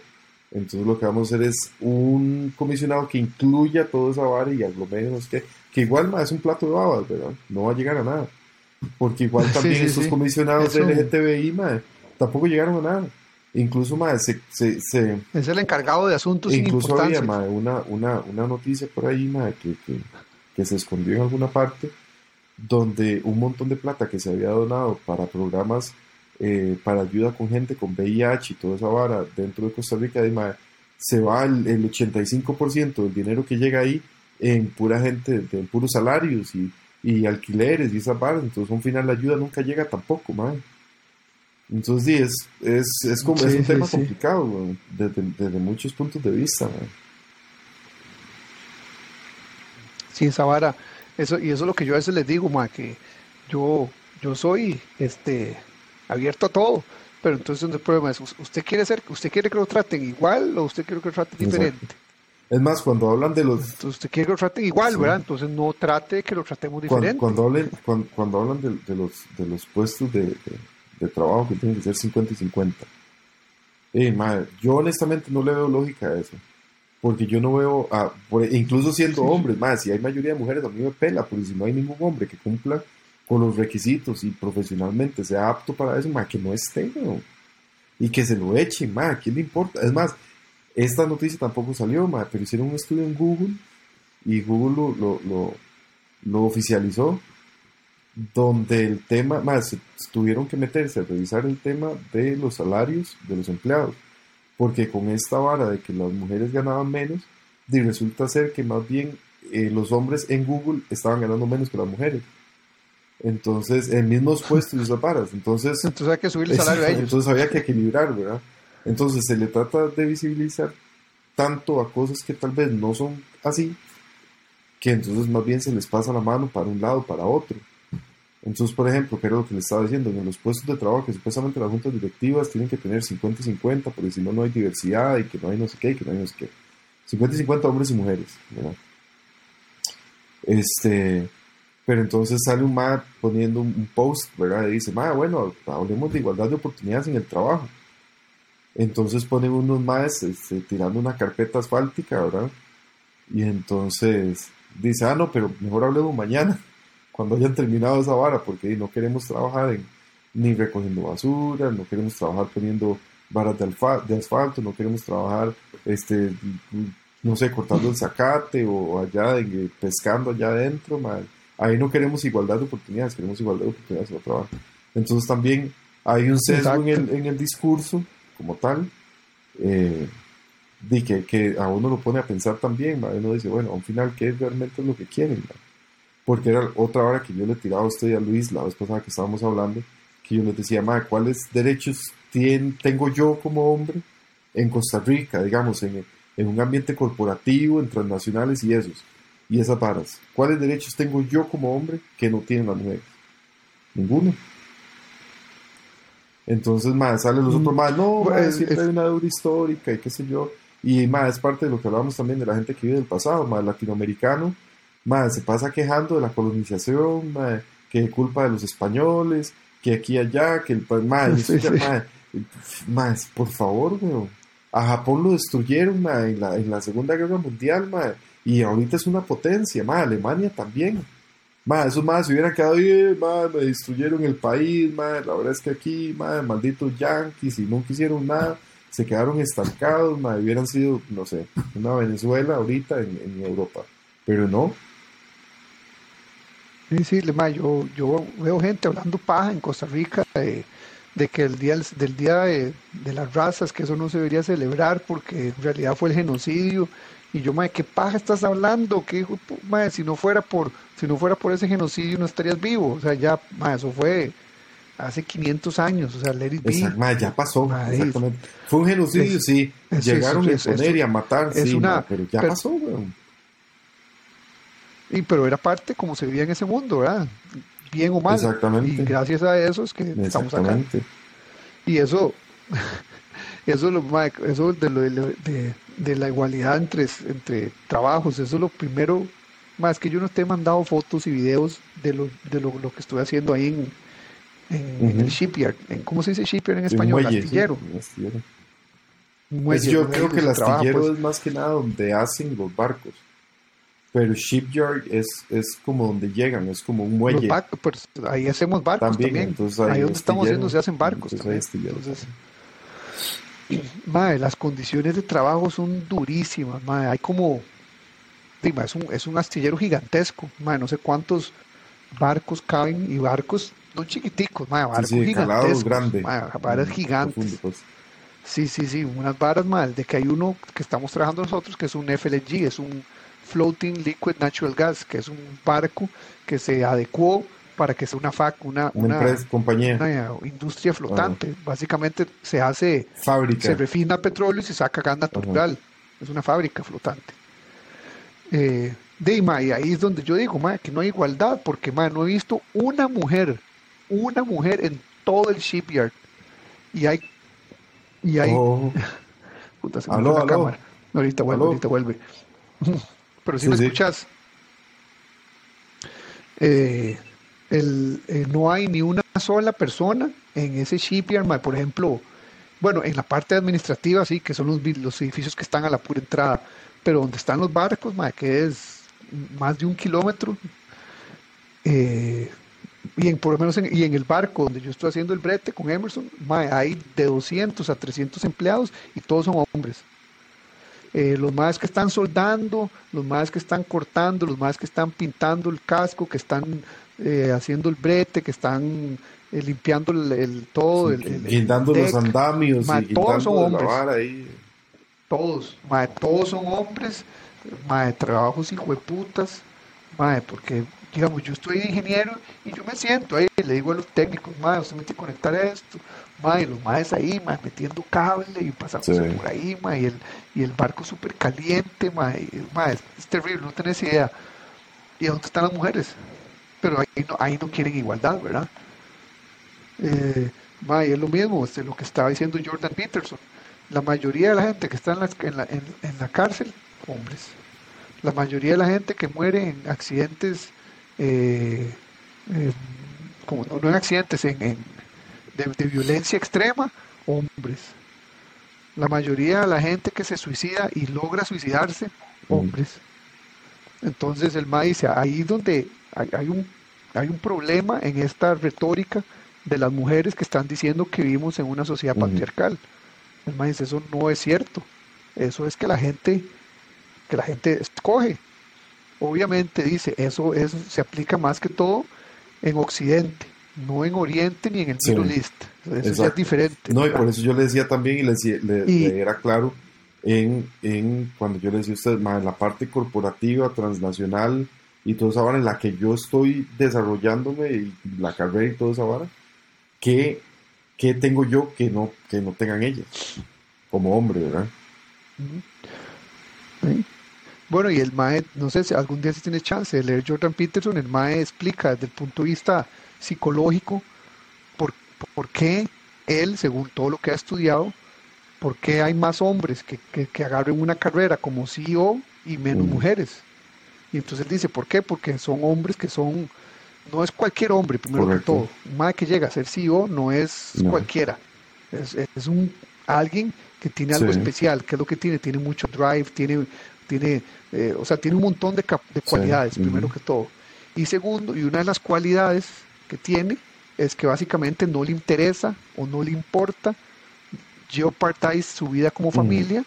Entonces lo que vamos a hacer es un comisionado que incluya toda esa vara y aglomere, no sé qué, que igual más es un plato de babas, ¿verdad? No va a llegar a nada. Porque igual también estos comisionados de LGTBI, madre, tampoco llegaron a nada. Incluso, madre, se, se, Es el encargado de asuntos Incluso había, madre, una, una, una noticia por ahí, madre, que, que, que se escondió en alguna parte, donde un montón de plata que se había donado para programas eh, para ayuda con gente con VIH y toda esa vara dentro de Costa Rica, se va el, el 85% del dinero que llega ahí en pura gente, en puros salarios y, y alquileres y esas varas, entonces al final la ayuda nunca llega tampoco, man. Entonces sí, es, es, es, como, es un tema complicado, desde, desde, muchos puntos de vista. Man. Sí, esa vara, eso, y eso es lo que yo a veces les digo, man, que yo, yo soy este abierto a todo. Pero entonces el problema es, ¿usted quiere ser, usted quiere que lo traten igual o usted quiere que lo traten diferente? Es más, cuando hablan de los... Entonces, usted quiere que lo traten igual, ¿verdad? Entonces no trate que lo tratemos diferente. Cuando, hablen, cuando, hablan de, los, de los puestos de, de, trabajo que tienen que ser 50 y 50. Eh, madre, yo honestamente no le veo lógica a eso. Porque yo no veo, a, incluso siendo hombres, más si hay mayoría de mujeres, a mí me pela, porque si no hay ningún hombre que cumpla con los requisitos y profesionalmente sea apto para eso, más que no esté, y que se lo eche, más, ¿quién le importa? Es más, esta noticia tampoco salió, ma, pero hicieron un estudio en Google y Google lo, lo, lo, oficializó, donde el tema, más, tuvieron que meterse a revisar el tema de los salarios de los empleados, porque con esta vara de que las mujeres ganaban menos, y resulta ser que más bien eh, los hombres en Google estaban ganando menos que las mujeres. Entonces, en mismos puestos y zaparas. Entonces, entonces hay que subir el salario a ellos. Entonces había que equilibrar, ¿verdad? Entonces se le trata de visibilizar tanto a cosas que tal vez no son así, que entonces más bien se les pasa la mano para un lado, para otro. Entonces, por ejemplo, que era lo que le estaba diciendo, en los puestos de trabajo que supuestamente las juntas directivas tienen que tener 50-50, porque si no, no hay diversidad y que no hay no sé qué, y que no hay no sé qué. 50 50 hombres y mujeres, ¿verdad? Este, pero entonces sale un MAD poniendo un post, ¿verdad? Y dice, MAD, bueno, hablemos de igualdad de oportunidades en el trabajo. Entonces ponen unos más este, tirando una carpeta asfáltica, ¿verdad? Y entonces dice, ah, no, pero mejor hablemos mañana, cuando hayan terminado esa vara, porque no queremos trabajar en, ni recogiendo basura, no queremos trabajar poniendo varas de, de asfalto, no queremos trabajar, este, no sé, cortando el zacate o allá, pescando allá adentro, madre ahí no queremos igualdad de oportunidades, queremos igualdad de oportunidades en el trabajo. Entonces también hay un sesgo en el, en el, discurso como tal, eh, que, que, a uno lo pone a pensar también, uno dice, bueno, al final, ¿qué es realmente lo que quieren? Porque era otra hora que yo le tiraba a usted y a Luis la vez pasada que estábamos hablando, que yo les decía, ¿cuáles derechos tengo yo como hombre en Costa Rica, digamos, en, en un ambiente corporativo, en transnacionales y esos? y esas varas. ¿Cuáles derechos tengo yo como hombre que no tienen las mujeres? Ninguno. Entonces, más salen los otros más, no, pues, siempre hay una deuda histórica y qué sé yo. Y más es parte de lo que hablábamos también de la gente que vive del pasado, más latinoamericano, más se pasa quejando de la colonización, más, que culpa de los españoles, que aquí y allá, que el más, más, por favor, A Japón lo destruyeron en, la, en la Segunda Guerra Mundial, más y ahorita es una potencia, más Alemania también. Más, esos más se hubieran quedado ahí, más me destruyeron el país, más la verdad es que aquí, más malditos yanquis y no quisieron nada, se quedaron estancados, más hubieran sido, no sé, una Venezuela ahorita en, Europa. Pero no, Sí, sí, yo, yo veo gente hablando paja en Costa Rica de, que el día del día de, de, las razas, que eso no se debería celebrar porque en realidad fue el genocidio y yo, madre, ¿qué paja estás hablando? ¿Qué, madre, si no fuera por si no fuera por ese genocidio no estarías vivo. O sea, ya, madre, eso fue hace 500 años, o sea, let it ya pasó, exactamente. Fue un genocidio, sí. Llegaron a imponer y a matar, sí, pero ya pasó, Y, pero era parte como se vivía en ese mundo, ¿verdad? Bien o mal. Exactamente. Y gracias a eso es que estamos acá. Y eso, eso, lo, eso de, lo- de, de- de la igualdad entre, entre trabajos, eso es lo primero, más que yo no te he mandado fotos y videos de lo, de lo, lo que estoy haciendo ahí en, en, en el shipyard. En, ¿Cómo se dice shipyard en español? muelle, sí, astillero. un astillero. Pues yo creo que el trabaja, astillero pues. es más que nada donde hacen los barcos. Pero shipyard es, es como donde llegan, es como un muelle. barcos, pues, ahí hacemos barcos También, también. entonces hay ahí donde estamos haciendo se hacen barcos entonces también. Entonces, mae, las condiciones de trabajo son durísimas, mae. Hay como, sí, mae, es un, es un astillero gigantesco, mae, no sé cuántos barcos caben y barcos no chiquiticos, mae, barcos sí, calado gigantescos, grande. varas Mm, gigantes. profundo, pues. Sí, sí, sí, unas varas mal, de que hay uno que estamos trabajando nosotros que es un FLG, es un Floating Liquid Natural Gas, que es un barco que se adecuó para que sea una FAC, una, Una una, compañía, una industria flotante. Básicamente se hace, fábrica. se refina petróleo y se saca gas natural. Es una fábrica flotante. Eh, de y, ma, y ahí es donde yo digo, ma, que no hay igualdad, porque ma, no he visto una mujer, una mujer en todo el shipyard. Y hay, y hay, Oh, puta, se me Aló, fue la aló. cámara. Ahorita vuelve, Aló. ahorita vuelve. Pero si Sí, me sí. escuchas, eh, el, eh, no hay ni una sola persona en ese shipyard, ma, por ejemplo, bueno, en la parte administrativa sí, que son los, los edificios que están a la pura entrada, pero donde están los barcos, ma, que es más de un kilómetro, eh, y en, por lo menos en, y en el barco donde yo estoy haciendo el brete con Emerson, ma, hay de 200 a 300 empleados y todos son hombres. Eh, los más que están soldando, los más que están cortando, los más que están pintando el casco, que están eh, haciendo el brete, que están eh, limpiando el, el- todo, el, el- el guindando los andamios Ma, y todos son hombres. ahí. todos, todos son hombres, mae, trabajos hijueputas, mae, porque, digamos, yo estoy de ingeniero y yo me siento ahí, le digo a los técnicos, mae, usted me tiene que conectar esto, mae, los maes ahí, mae, metiendo cable y pasándose Sí. por ahí, mae, y el, y el barco súper caliente, mae, y, mae, es, es terrible, no tenés idea. ¿Y dónde están las mujeres? Pero ahí no, ahí no quieren igualdad, ¿verdad? Eh, mae, es lo mismo, este, lo que estaba diciendo Jordan Peterson. La mayoría de la gente que está en la, en la, en- en la cárcel, hombres. La mayoría de la gente que muere en accidentes, eh, eh, como no, no en accidentes, en, en- de, de violencia extrema, hombres. La mayoría de la gente que se suicida y logra suicidarse, hombres. Entonces el MA dice, ahí donde hay, hay un, hay un problema en esta retórica de las mujeres que están diciendo que vivimos en una sociedad patriarcal. El MA dice, eso no es cierto. Eso es que la gente, que la gente escoge. Obviamente dice, eso es, se aplica más que todo en Occidente, no en Oriente ni en el Sí. Middle East. Eso ya es diferente. No, y por eso yo le decía también y le, decía- le- Y- le era claro en, en cuando yo le decía a usted, ma, en la parte corporativa, transnacional y toda esa vara en la que yo estoy desarrollándome y la carrera y toda esa vara, ¿qué, qué tengo yo que no, que no tengan ellas? Como hombre, ¿verdad? Sí. Bueno, y el MAE, no sé si algún día si tienes chance de leer Jordan Peterson, el MAE explica desde el punto de vista psicológico por, por qué él, según todo lo que ha estudiado, por qué hay más hombres que, que, que agarren una carrera como CEO y menos Ujú. mujeres. Y entonces él dice, ¿por qué? Porque son hombres que son, no es cualquier hombre, primero Correcto. que todo. Un MAE que llega a ser CEO no es No. cualquiera. Es, es un alguien que tiene algo Sí. especial. ¿Qué es lo que tiene? Tiene mucho drive, tiene, tiene, eh, o sea, tiene un montón de, de Sí. cualidades, primero que todo. Y segundo, y una de las cualidades que tiene es que básicamente no le interesa o no le importa jeopardize su vida como familia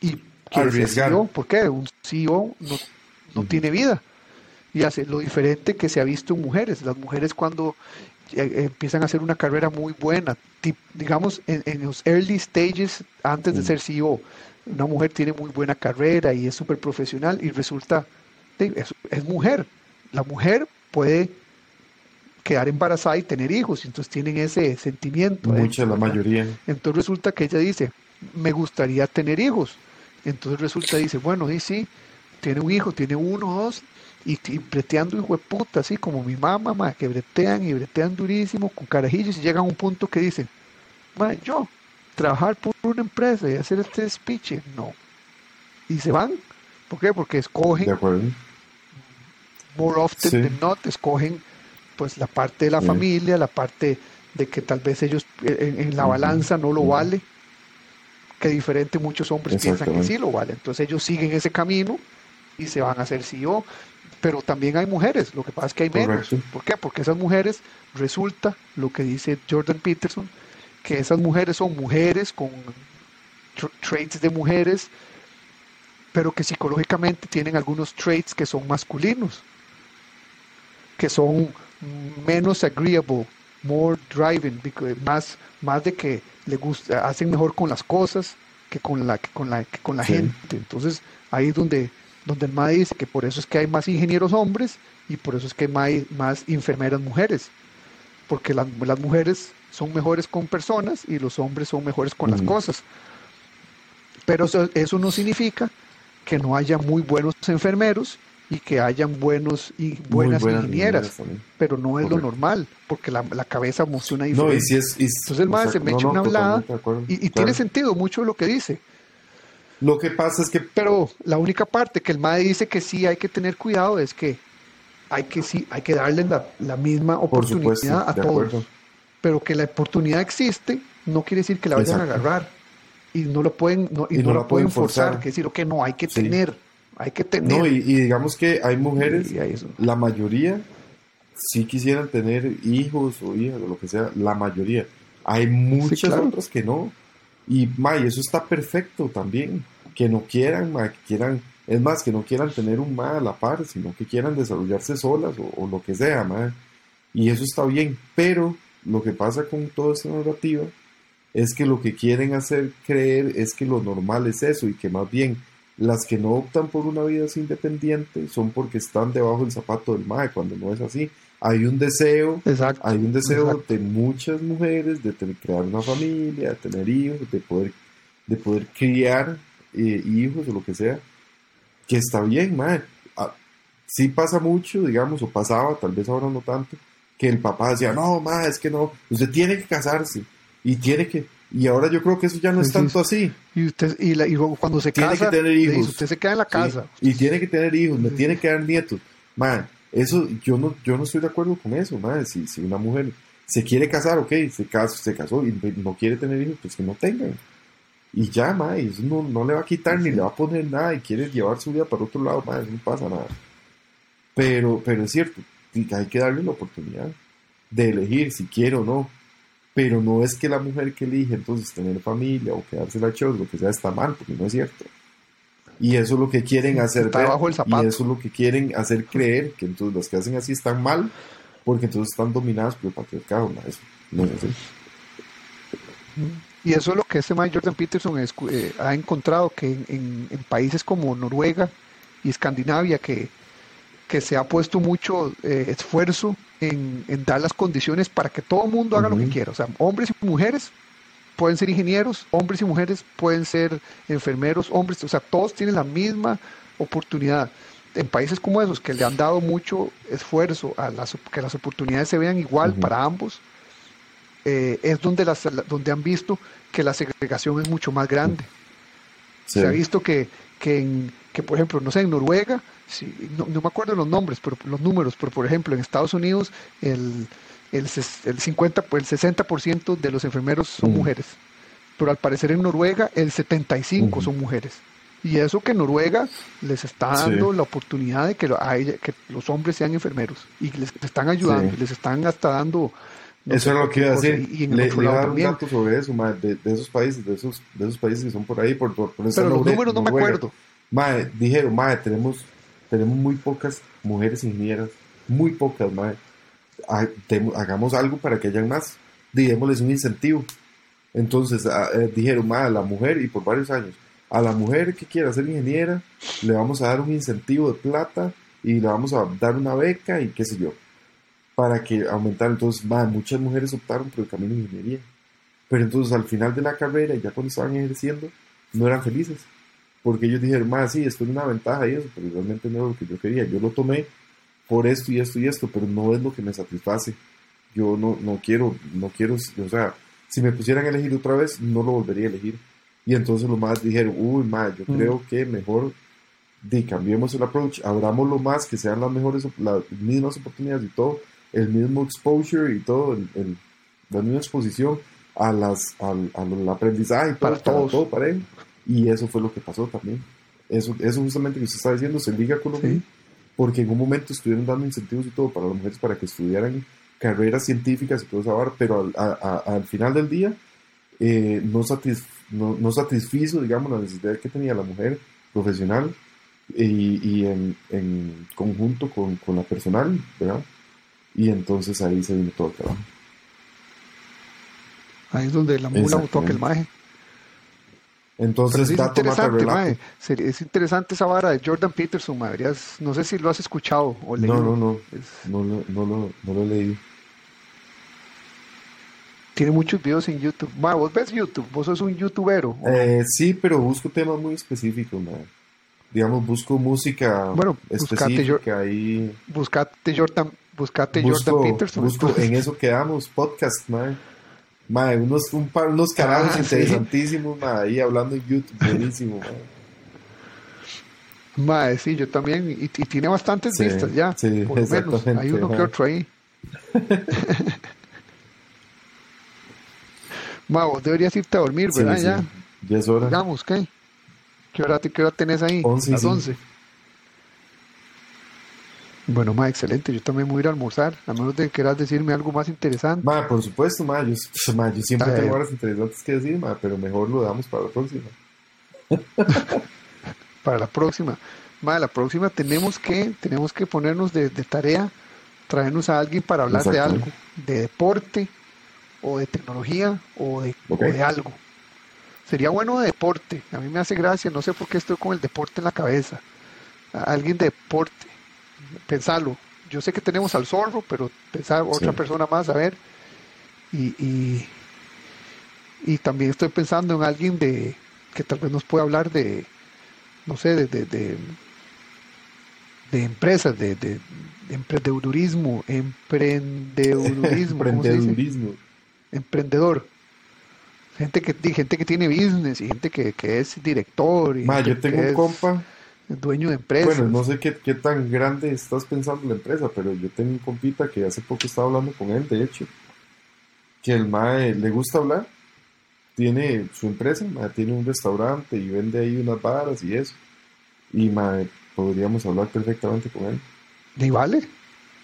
y quiere ser Arriesgar. CEO. ¿Por qué? Un CEO no, no tiene vida. Y hace lo diferente que se ha visto en mujeres. Las mujeres cuando empiezan a hacer una carrera muy buena, tip- digamos en, en los early stages antes de Mm. ser CEO, una mujer tiene muy buena carrera y es súper profesional y resulta, es, es mujer. La mujer puede quedar embarazada y tener hijos, y entonces tienen ese sentimiento. Mucha, adentro, la mayoría. Entonces resulta que ella dice, me gustaría tener hijos. Entonces resulta, dice, bueno, y sí, tiene un hijo, tiene uno, dos, y, y breteando hijo de puta, así como mi mamá, ma, que bretean y bretean durísimo, con carajillos, y llegan a un punto que dicen, ma, yo, trabajar por una empresa y hacer este speech, no. Y se van. ¿Por qué? Porque escogen, De more often Sí. than not, escogen pues la parte de la Sí. familia, la parte de que tal vez ellos eh, en, en la balanza no lo ujú. vale, que diferente muchos hombres piensan que sí lo vale. Entonces ellos siguen ese camino y se van a hacer CEO. Pero también hay mujeres, lo que pasa es que hay menos. Correcto. ¿Por qué? Porque esas mujeres, resulta, lo que dice Jordan Peterson, que esas mujeres son mujeres con tr- traits de mujeres, pero que psicológicamente tienen algunos traits que son masculinos, que son menos agreeable, more driving, because- más, más de que le gusta, hacen mejor con las cosas que con la, que con la, que con la Sí. gente. Entonces, ahí es donde, donde el MA dice que por eso es que hay más ingenieros hombres y por eso es que hay más, enfermeras mujeres, porque las, las mujeres son mejores con personas y los hombres son mejores con las cosas. Pero eso, eso no significa que no haya muy buenos enfermeros y que hayan buenos y buenas, buenas ingenieras, pero no es lo normal, porque la, la cabeza emociona No, diferente. y si es. y- Entonces el mae se me no, echa no, una hablada y, y claro. tiene sentido mucho lo que dice. Lo que pasa es que. Pero la única parte que el MAE dice que sí hay que tener cuidado es que hay que sí, hay que darle la, la misma Por oportunidad supuesto, a todos. acuerdo. Pero que la oportunidad existe no quiere decir que la vayan a agarrar. Y no lo pueden, no, y Y no, no la pueden forzar, forzar. que decir, que no, hay que Sí. tener, hay que tener. No, y, y digamos que hay mujeres, eso. la mayoría, sí quisieran tener hijos o hijas o lo que sea, la mayoría. Hay muchas claro. otras que no. Y, ma, y eso está perfecto también. Que no quieran, ma, que quieran, es más, que no quieran tener un ma a la par, sino que quieran desarrollarse solas o, o lo que sea, ma. Y eso está bien. Pero lo que pasa con toda esta narrativa es que lo que quieren hacer creer es que lo normal es eso y que más bien las que no optan por una vida así independiente son porque están debajo del zapato del MAE, cuando no es así. Hay un deseo, Exacto. hay un deseo Exacto. de muchas mujeres de tener- crear una familia, de tener hijos, de poder, de poder criar eh, hijos o lo que sea, que está bien, MAE. Ah, sí pasa mucho, digamos, o pasaba, tal vez ahora no tanto, que el papá decía, no, MAE, es que no, usted tiene que casarse y tiene que... Y ahora yo creo que eso ya no es tanto así. Y usted y, la- y cuando se Tiene casa, que tener hijos. usted se queda en la Sí, casa. Y tiene que tener hijos, me Sí, tiene que dar nietos. Man, eso yo no, yo no estoy de acuerdo con eso, man. Si, si una mujer se quiere casar, ok, se casó, se casó y no quiere tener hijos, pues que no tengan. Y ya, man, eso no, no le va a quitar ni le va a poner nada y quiere llevar su vida para otro lado, eso no pasa nada. Pero, pero es cierto, hay que darle la oportunidad de elegir si quiere o no. Pero no es que la mujer que elige entonces tener familia o quedarse la show, lo que sea, está mal, porque no es cierto. Y eso es lo que quieren hacer ver, y eso es lo que quieren hacer creer, que entonces las que hacen así están mal, porque entonces están dominadas por el patriarcado, ma, eso no es así. Y eso es lo que este man Jordan Peterson escu- eh, ha encontrado que en, en- en países como Noruega y Escandinavia, que, que se ha puesto mucho eh, esfuerzo en, en dar las condiciones para que todo el mundo haga lo que quiera. O sea, hombres y mujeres pueden ser ingenieros, hombres y mujeres pueden ser enfermeros, hombres, o sea, todos tienen la misma oportunidad. En países como esos, que le han dado mucho esfuerzo a las, que las oportunidades se vean igual para ambos, eh, es donde, las, donde han visto que la segregación es mucho más grande. Sí. Se ha visto que, que, en- que, por ejemplo, no sé, en Noruega, si- no, no me acuerdo los nombres, pero los números, pero por ejemplo, en Estados Unidos el, el, el 50, el 60% de los enfermeros son Ujú. mujeres, pero al parecer en Noruega el 75% Ujú. son mujeres. Y eso que Noruega les está Sí. dando la oportunidad de que, lo- a ella- que los hombres sean enfermeros y les están ayudando, Sí. les están hasta dando... no Eso es lo que iba a decir. Y, y en le, otro le lado también. dato sobre eso, de, de esos países, de esos, de esos países que son por ahí, por, por, Pero los Nore- números no me Noruega. acuerdo. Mae, dijeron, tenemos, tenemos muy pocas mujeres ingenieras, muy pocas, mae. Hagamos algo para que hayan más, démosles un incentivo. Entonces a- eh, dijeron, a la mujer, y por varios años, a la mujer que quiera ser ingeniera, le vamos a dar un incentivo de plata y le vamos a dar una beca y qué sé yo, para que aumentar. Entonces, mae, muchas mujeres optaron por el camino de ingeniería. Pero entonces al final de la carrera, ya cuando estaban ejerciendo, no eran felices porque ellos dijeron, más sí, esto es una ventaja y eso, pero realmente no es lo que yo quería. Yo lo tomé por esto y esto y esto, pero no es lo que me satisface. Yo no, no quiero, no quiero, o sea, si me pusieran a elegir otra vez, no lo volvería a elegir. Y entonces los más dijeron, uy, más, yo Mm. creo que mejor di, cambiemos el approach, abramoslo más, que sean las mejores, las mismas oportunidades y todo, el mismo exposure y todo, el, el- la misma exposición a las, al, al aprendizaje todo, Para todos. todo parejo. Y eso fue lo que pasó también. Eso, eso justamente que usted está diciendo se liga con lo Sí. Porque en un momento estuvieron dando incentivos y todo para las mujeres para que estudiaran carreras científicas y todo eso, pero al, a- a- al final del día eh, no, satis- no, no satisfizo, digamos, la necesidad que tenía la mujer profesional y, y en, en conjunto con, con la personal, ¿verdad? Y entonces ahí se vino todo el trabajo. Ahí es donde la mula votó aquel maje. Entonces, es dato interesante, mae. Es interesante esa vara de Jordan Peterson. Deberías- no sé si lo has escuchado o leído. No, no, no, Es- no, lo- no, lo, no lo he leído. tiene muchos videos en YouTube. Mae, vos ves YouTube, vos sos un youtubero. ¿o no? Eh, sí, pero busco temas muy específicos, man. Digamos, busco música Bueno, buscate específica y Buscate Jordan, buscate busco, Jordan Peterson. busco en eso quedamos, podcast, man. Mae, unos, un par, unos canales Ah, sí. interesantísimos, mae, ahí hablando en YouTube, buenísimo, mae. Mae, sí, yo también. Y, y tiene bastantes Sí, vistas ya. sí, por lo menos. Hay uno que mae. otro ahí. Ma, vos deberías irte a dormir, Sí, ¿verdad? sí, Ya. ya es hora. Digamos, ¿qué? ¿Qué hora, qué hora tenés ahí? Once y Las cinco. 11. Bueno, ma, excelente. Yo también voy a ir a almorzar. A menos de que quieras decirme algo más interesante. Mae, por supuesto, mae, yo, mae, yo siempre tengo horas interesantes que decir, mae, pero mejor lo damos para la próxima. para la próxima. Ma, la próxima tenemos que, tenemos que ponernos de, de tarea, traernos a alguien para hablar de algo, de deporte, o de tecnología, o de, Ok. o de algo. Sería bueno de deporte. A mí me hace gracia, no sé por qué estoy con el deporte en la cabeza. A- Alguien de deporte. Pensarlo. Yo sé que tenemos al zorro, pero pensar otra Sí. persona más, a ver. Y, y, y también estoy pensando en alguien de que tal vez nos pueda hablar de, no sé, de, de, de, de empresas, de, de, de emprendedurismo, emprendedurismo. Emprendedurismo. Emprendedor. Gente que, gente que tiene business y gente que, que es director y gente yo tengo un compa, dueño de empresas. bueno, no sé qué, qué tan grande estás pensando la empresa, pero yo tengo un compita que hace poco estaba hablando con él, de hecho, que el mae le gusta hablar, tiene su empresa, mae, tiene un restaurante y vende ahí unas varas y eso, y mae, podríamos hablar perfectamente con él. Y vale.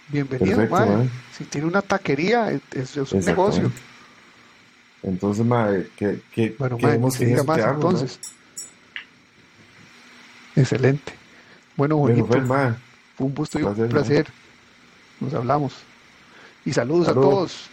Bienvenido, Perfecto, mae. mae. Si tiene una taquería, es, un negocio. Entonces, mae, que, que Bueno, mae, que que en diga eso más quedamos, ¿no? Excelente. Bueno, Bueno, bonito. pues, mae, Fue un gusto y un placer, placer. Nos hablamos. Y saludos Salud. a todos.